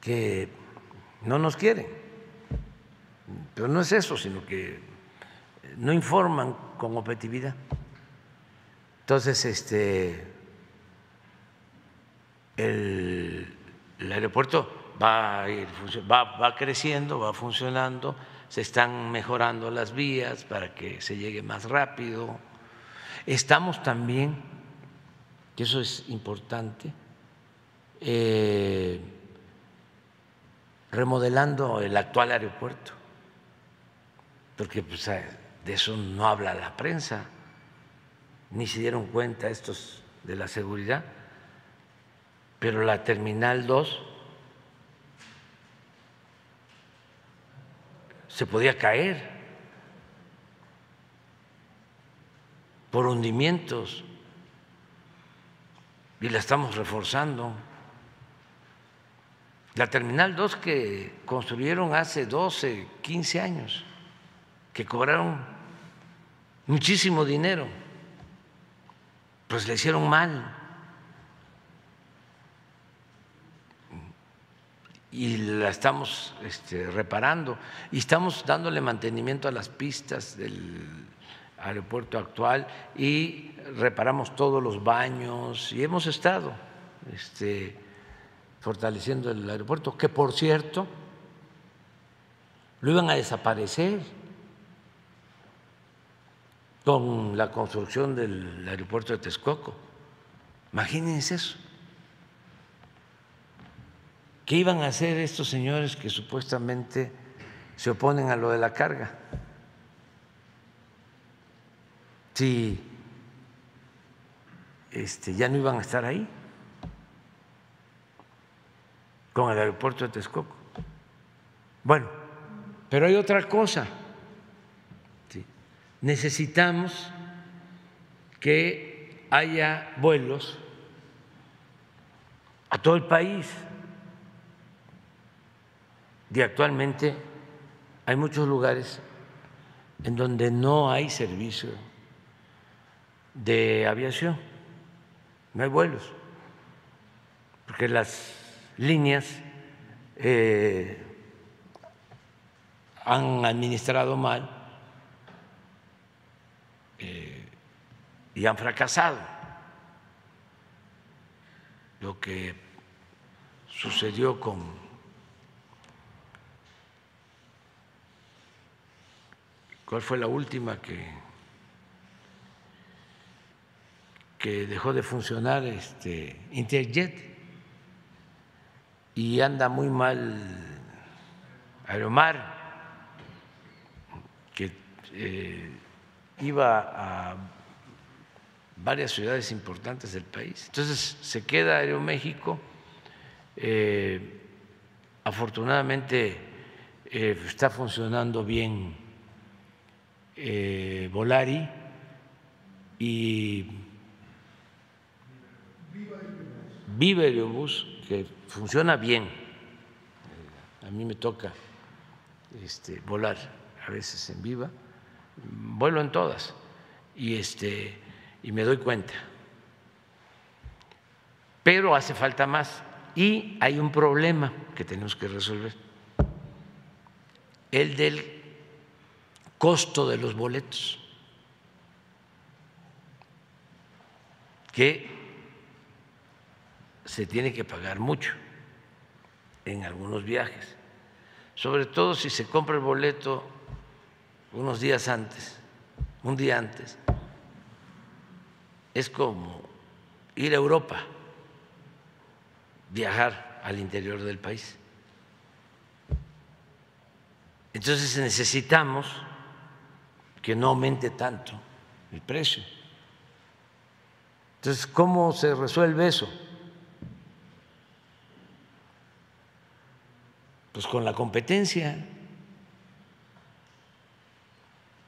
Speaker 1: que no nos quieren. Pero no es eso, sino que no informan con objetividad. Entonces, este el, aeropuerto va, va, va creciendo, va funcionando, se están mejorando las vías para que se llegue más rápido. Estamos también, que eso es importante, eh, remodelando el actual aeropuerto, porque pues, de eso no habla la prensa, ni se dieron cuenta estos de la seguridad pero la Terminal 2 se podía caer por hundimientos y la estamos reforzando. La Terminal 2 que construyeron hace 12, 15 años, que cobraron muchísimo dinero, pues le hicieron mal. y la estamos este, reparando y estamos dándole mantenimiento a las pistas del aeropuerto actual y reparamos todos los baños y hemos estado este, fortaleciendo el aeropuerto, que por cierto lo iban a desaparecer con la construcción del aeropuerto de Texcoco. Imagínense eso. ¿Qué iban a hacer estos señores que supuestamente se oponen a lo de la carga? Si este, ya no iban a estar ahí con el aeropuerto de Texcoco. Bueno, pero hay otra cosa. Necesitamos que haya vuelos a todo el país y actualmente hay muchos lugares en donde no hay servicio de aviación, no hay vuelos, porque las líneas eh, han administrado mal eh, y han fracasado. Lo que sucedió con ¿Cuál fue la última que, que dejó de funcionar? Este, Interjet. Y anda muy mal Aeromar, que eh, iba a varias ciudades importantes del país. Entonces se queda Aeroméxico. Eh, afortunadamente eh, está funcionando bien Volari y Viva Aerobús, que funciona bien. A mí me toca este, volar a veces en Viva, vuelo en todas. Y, este, y me doy cuenta. Pero hace falta más. Y hay un problema que tenemos que resolver, el del costo de los boletos, que se tiene que pagar mucho en algunos viajes, sobre todo si se compra el boleto unos días antes, un día antes. Es como ir a Europa, viajar al interior del país. Entonces necesitamos que no aumente tanto el precio. Entonces, ¿cómo se resuelve eso? Pues con la competencia,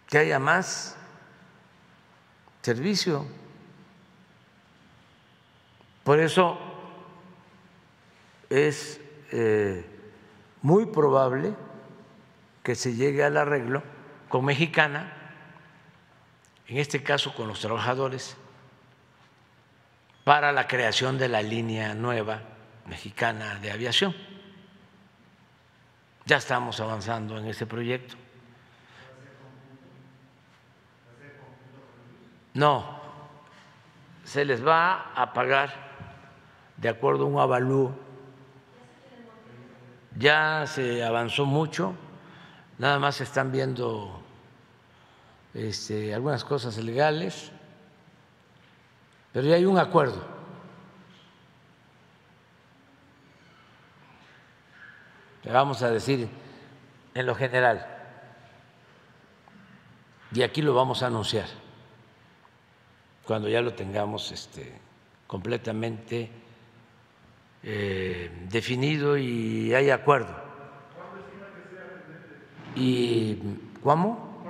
Speaker 1: que haya más servicio. Por eso es eh, muy probable que se llegue al arreglo con Mexicana, en este caso con los trabajadores, para la creación de la línea nueva mexicana de aviación. Ya estamos avanzando en ese proyecto. No, se les va a pagar de acuerdo a un avalúo. Ya se avanzó mucho, nada más se están viendo este, algunas cosas legales, pero ya hay un acuerdo. Vamos a decir en lo general, y aquí lo vamos a anunciar cuando ya lo tengamos este, completamente eh, definido y hay acuerdo. ¿Y cómo?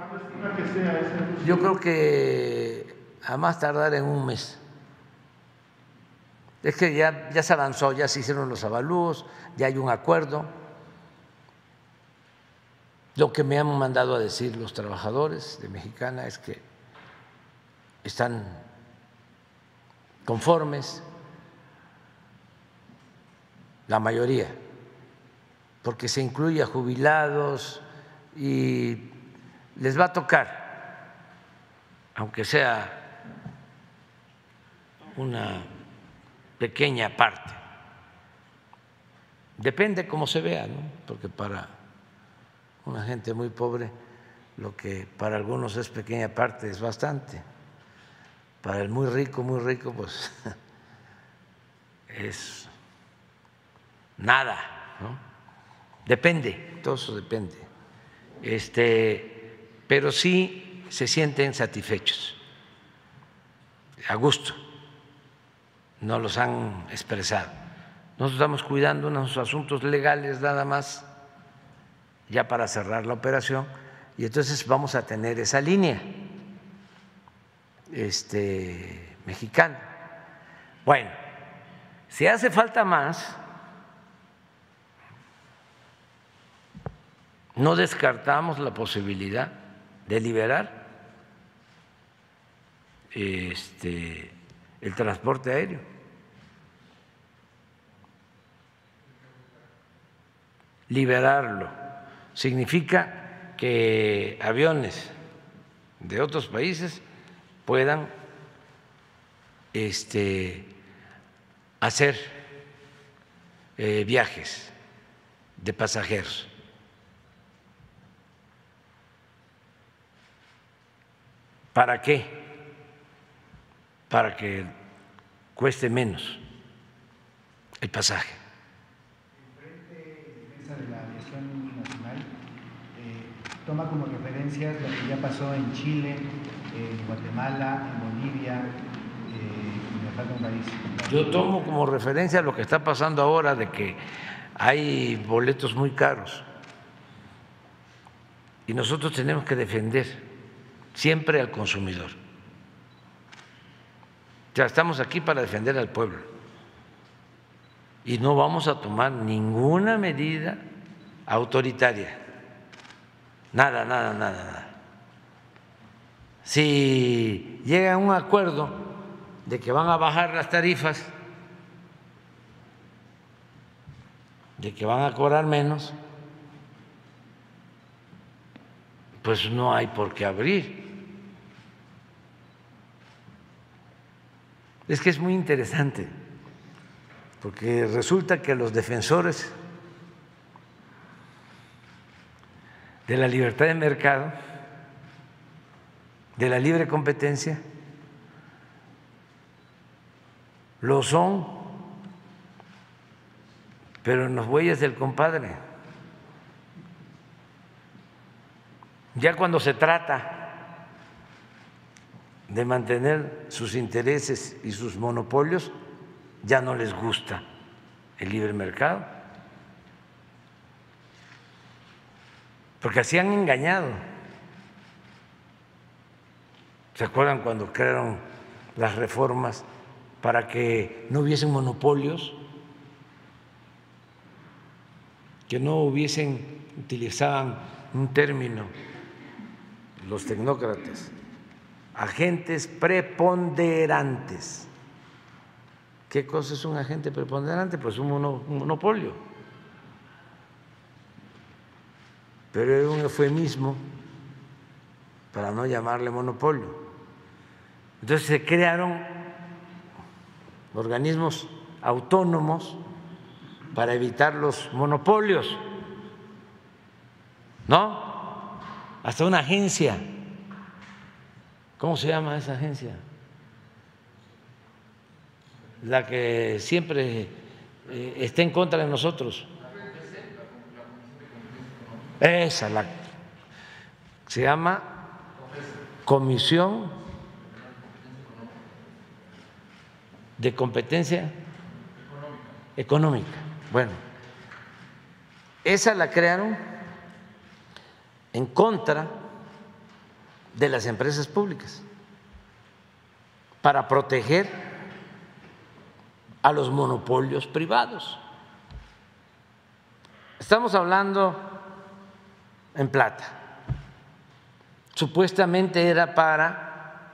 Speaker 1: Yo creo que a más tardar en un mes. Es que ya, ya se avanzó, ya se hicieron los avalúos, ya hay un acuerdo lo que me han mandado a decir los trabajadores de Mexicana es que están conformes, la mayoría, porque se incluye a jubilados y les va a tocar, aunque sea una pequeña parte. Depende cómo se vea, ¿no? porque para una gente muy pobre, lo que para algunos es pequeña parte es bastante. Para el muy rico, muy rico, pues <laughs> es nada, ¿no? Depende, todo eso depende. Este, pero sí se sienten satisfechos, a gusto, no los han expresado. Nosotros estamos cuidando unos asuntos legales nada más ya para cerrar la operación, y entonces vamos a tener esa línea este, mexicana. Bueno, si hace falta más, no descartamos la posibilidad de liberar este, el transporte aéreo. Liberarlo significa que aviones de otros países puedan este, hacer eh, viajes de pasajeros. ¿Para qué? Para que cueste menos el pasaje.
Speaker 6: Toma como referencias lo que ya pasó en Chile, en Guatemala, en Bolivia, eh, y me falta un.
Speaker 1: Yo tomo como referencia lo que está pasando ahora de que hay boletos muy caros y nosotros tenemos que defender siempre al consumidor. Ya estamos aquí para defender al pueblo y no vamos a tomar ninguna medida autoritaria. Nada, nada, nada, nada. Si llega a un acuerdo de que van a bajar las tarifas, de que van a cobrar menos, pues no hay por qué abrir. Es que es muy interesante, porque resulta que los defensores de la libertad de mercado, de la libre competencia, lo son, pero en los bueyes del compadre. Ya cuando se trata de mantener sus intereses y sus monopolios, ya no les gusta el libre mercado. Porque así han engañado. ¿Se acuerdan cuando crearon las reformas para que no hubiesen monopolios? Que no hubiesen, utilizaban un término los tecnócratas, agentes preponderantes. ¿Qué cosa es un agente preponderante? Pues un, monopolio. Pero era un eufemismo para no llamarle monopolio. Entonces se crearon organismos autónomos para evitar los monopolios, ¿no? hasta una agencia. ¿Cómo se llama esa agencia? La que siempre eh, está en contra de nosotros. Esa, la se llama Comisión de Competencia Económica. Bueno, esa la crearon en contra de las empresas públicas para proteger a los monopolios privados. Estamos hablando en plata. Supuestamente era para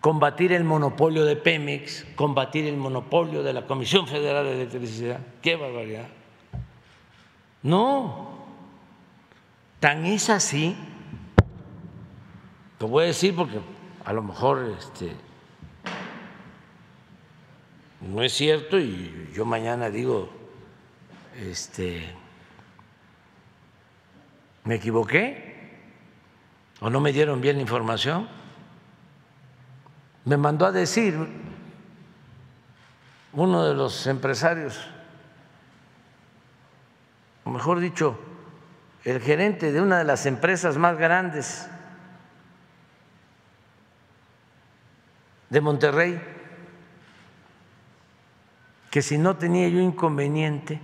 Speaker 1: combatir el monopolio de Pemex, combatir el monopolio de la Comisión Federal de Electricidad. ¡Qué barbaridad! No, Tan es así, lo voy a decir porque a lo mejor este, no es cierto y yo mañana digo, este, me equivoqué o no me dieron bien la información. Me mandó a decir uno de los empresarios, o mejor dicho, el gerente de una de las empresas más grandes de Monterrey, que si no tenía yo inconveniente,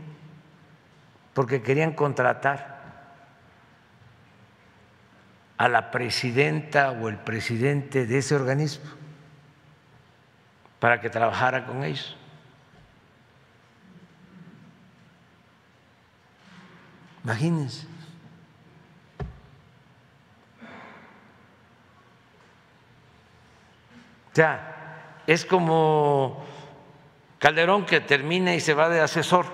Speaker 1: porque querían contratar a la presidenta o el presidente de ese organismo para que trabajara con ellos. Imagínense. O sea, es como Calderón que termina y se va de asesor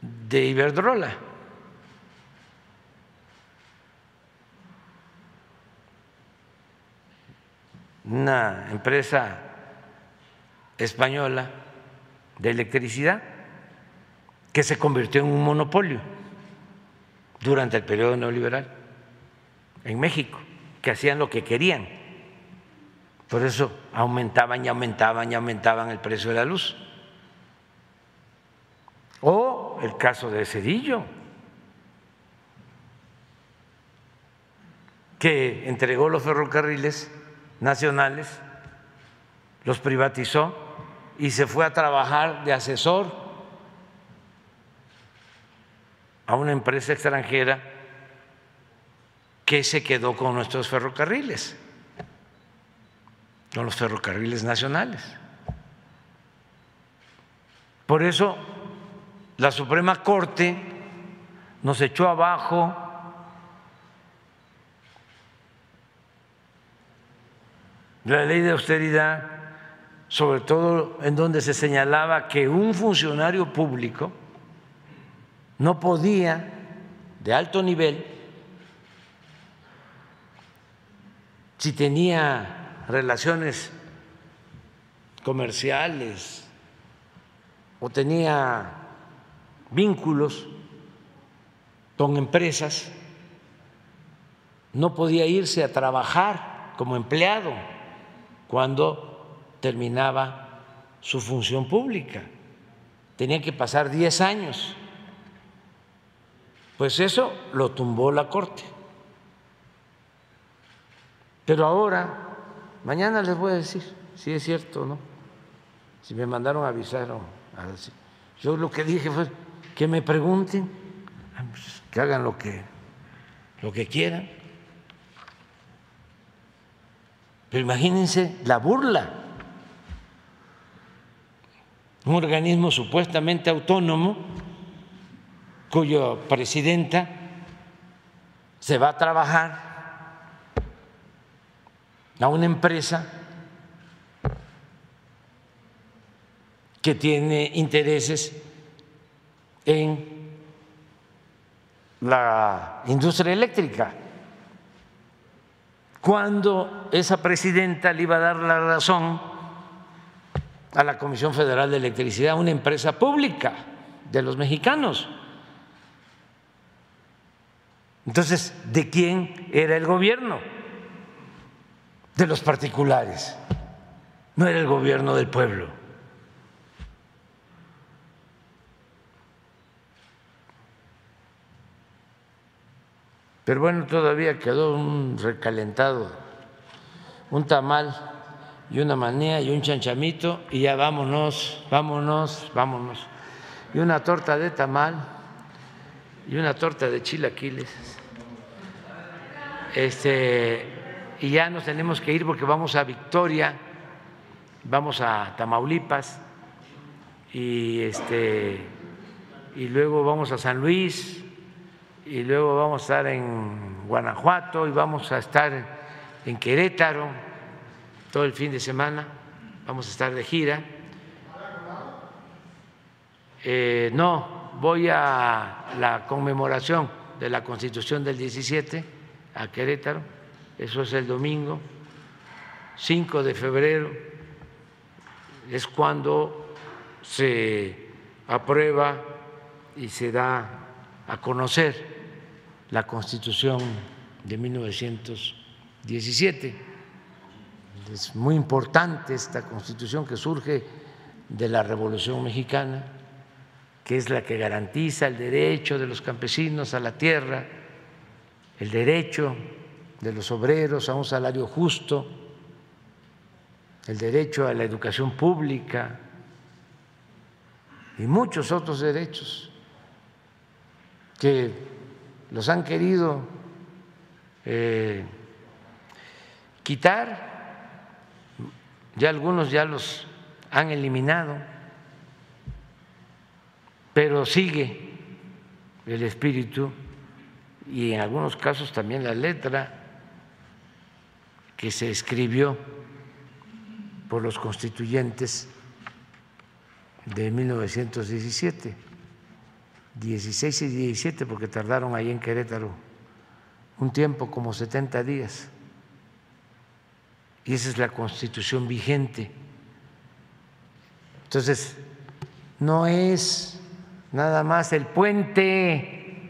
Speaker 1: de Iberdrola. Una empresa española de electricidad que se convirtió en un monopolio durante el periodo neoliberal en México, que hacían lo que querían por eso aumentaban y aumentaban y aumentaban el precio de la luz. O el caso de Cedillo, que entregó los ferrocarriles nacionales, los privatizó y se fue a trabajar de asesor a una empresa extranjera que se quedó con nuestros ferrocarriles, con los ferrocarriles nacionales. Por eso la Suprema Corte nos echó abajo la ley de austeridad, sobre todo en donde se señalaba que un funcionario público no podía, de alto nivel, si tenía relaciones comerciales o tenía vínculos con empresas, no podía irse a trabajar como empleado cuando terminaba su función pública. Tenía que pasar 10 años. Pues eso lo tumbó la Corte. Pero ahora, mañana les voy a decir si es cierto o no. Si me mandaron a avisar o. Yo lo que dije fue que me pregunten, ah, pues, que hagan lo que, lo que quieran. Pero imagínense la burla. Un organismo supuestamente autónomo cuya presidenta se va a trabajar a una empresa que tiene intereses en la industria eléctrica cuando esa presidenta le iba a dar la razón a la Comisión Federal de Electricidad, una empresa pública de los mexicanos. Entonces, ¿de quién era el gobierno? De los particulares. No era el gobierno del pueblo. Pero bueno, todavía quedó un recalentado, un tamal y una manía y un chanchamito y ya vámonos, vámonos, vámonos. Y una torta de tamal y una torta de chilaquiles. Este, y ya nos tenemos que ir porque vamos a Victoria, vamos a Tamaulipas y este y luego vamos a San Luis y luego vamos a estar en Guanajuato y vamos a estar en Querétaro todo el fin de semana, vamos a estar de gira. Eh, no, voy a la conmemoración de la Constitución del 17 a Querétaro, eso es el domingo, 5 de febrero es cuando se aprueba y se da a conocer la Constitución de 1917. Es muy importante esta Constitución que surge de la Revolución Mexicana, que es la que garantiza el derecho de los campesinos a la tierra, el derecho de los obreros a un salario justo, el derecho a la educación pública y muchos otros derechos que los han querido eh, quitar, ya algunos ya los han eliminado, pero sigue el espíritu y en algunos casos también la letra que se escribió por los constituyentes de 1917. 16 y 17, porque tardaron ahí en Querétaro un tiempo, como 70 días. Y esa es la constitución vigente. Entonces, no es nada más el puente,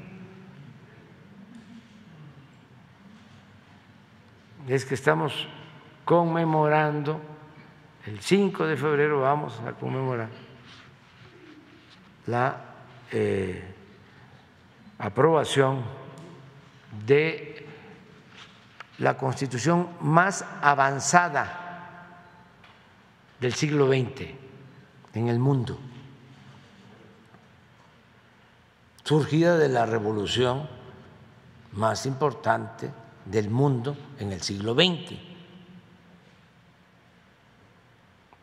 Speaker 1: es que estamos conmemorando, el 5 de febrero vamos a conmemorar la eh, aprobación de la constitución más avanzada del siglo XX en el mundo, surgida de la revolución más importante del mundo en el siglo XX,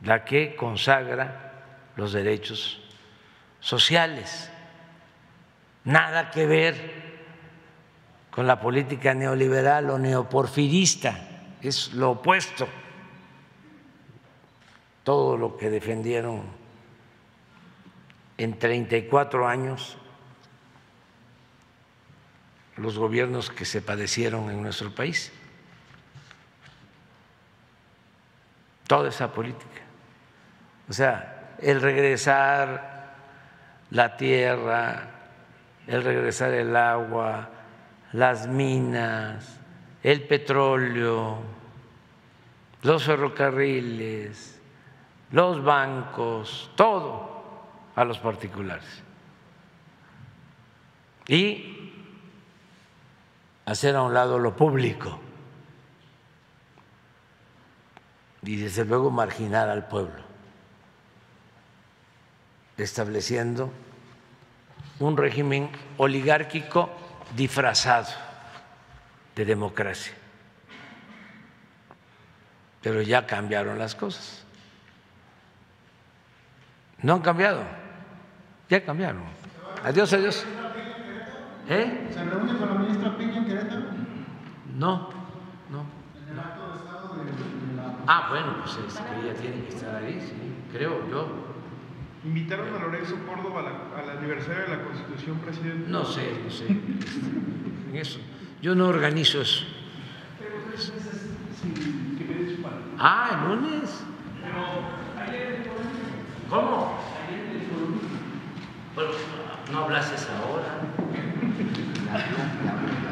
Speaker 1: la que consagra los derechos sociales. Nada que ver con la política neoliberal o neoporfirista, es lo opuesto. Todo lo que defendieron en 34 años los gobiernos que se padecieron en nuestro país. Toda esa política. O sea, el regresar la tierra, el regresar el agua, las minas, el petróleo, los ferrocarriles, los bancos, todo a los particulares. Y hacer a un lado lo público y desde luego marginar al pueblo, estableciendo un régimen oligárquico disfrazado de democracia. Pero ya cambiaron las cosas. No han cambiado, ya cambiaron. Adiós, adiós. ¿Eh? ¿Se reúne con la ministra Piña en Querétaro? No, no. ¿En el acto de Estado de, la... Ah, bueno, pues es que ella tiene que estar ahí, sí, creo yo.
Speaker 4: ¿Invitaron a Lorenzo Córdoba al aniversario de la Constitución, presidente?
Speaker 1: No sé, no sé. en eso. Yo no organizo eso. Pero tres meses sin que me des Ah, el lunes. Pero ayer ¿Cómo? Ayer en el no hablases ahora. <laughs>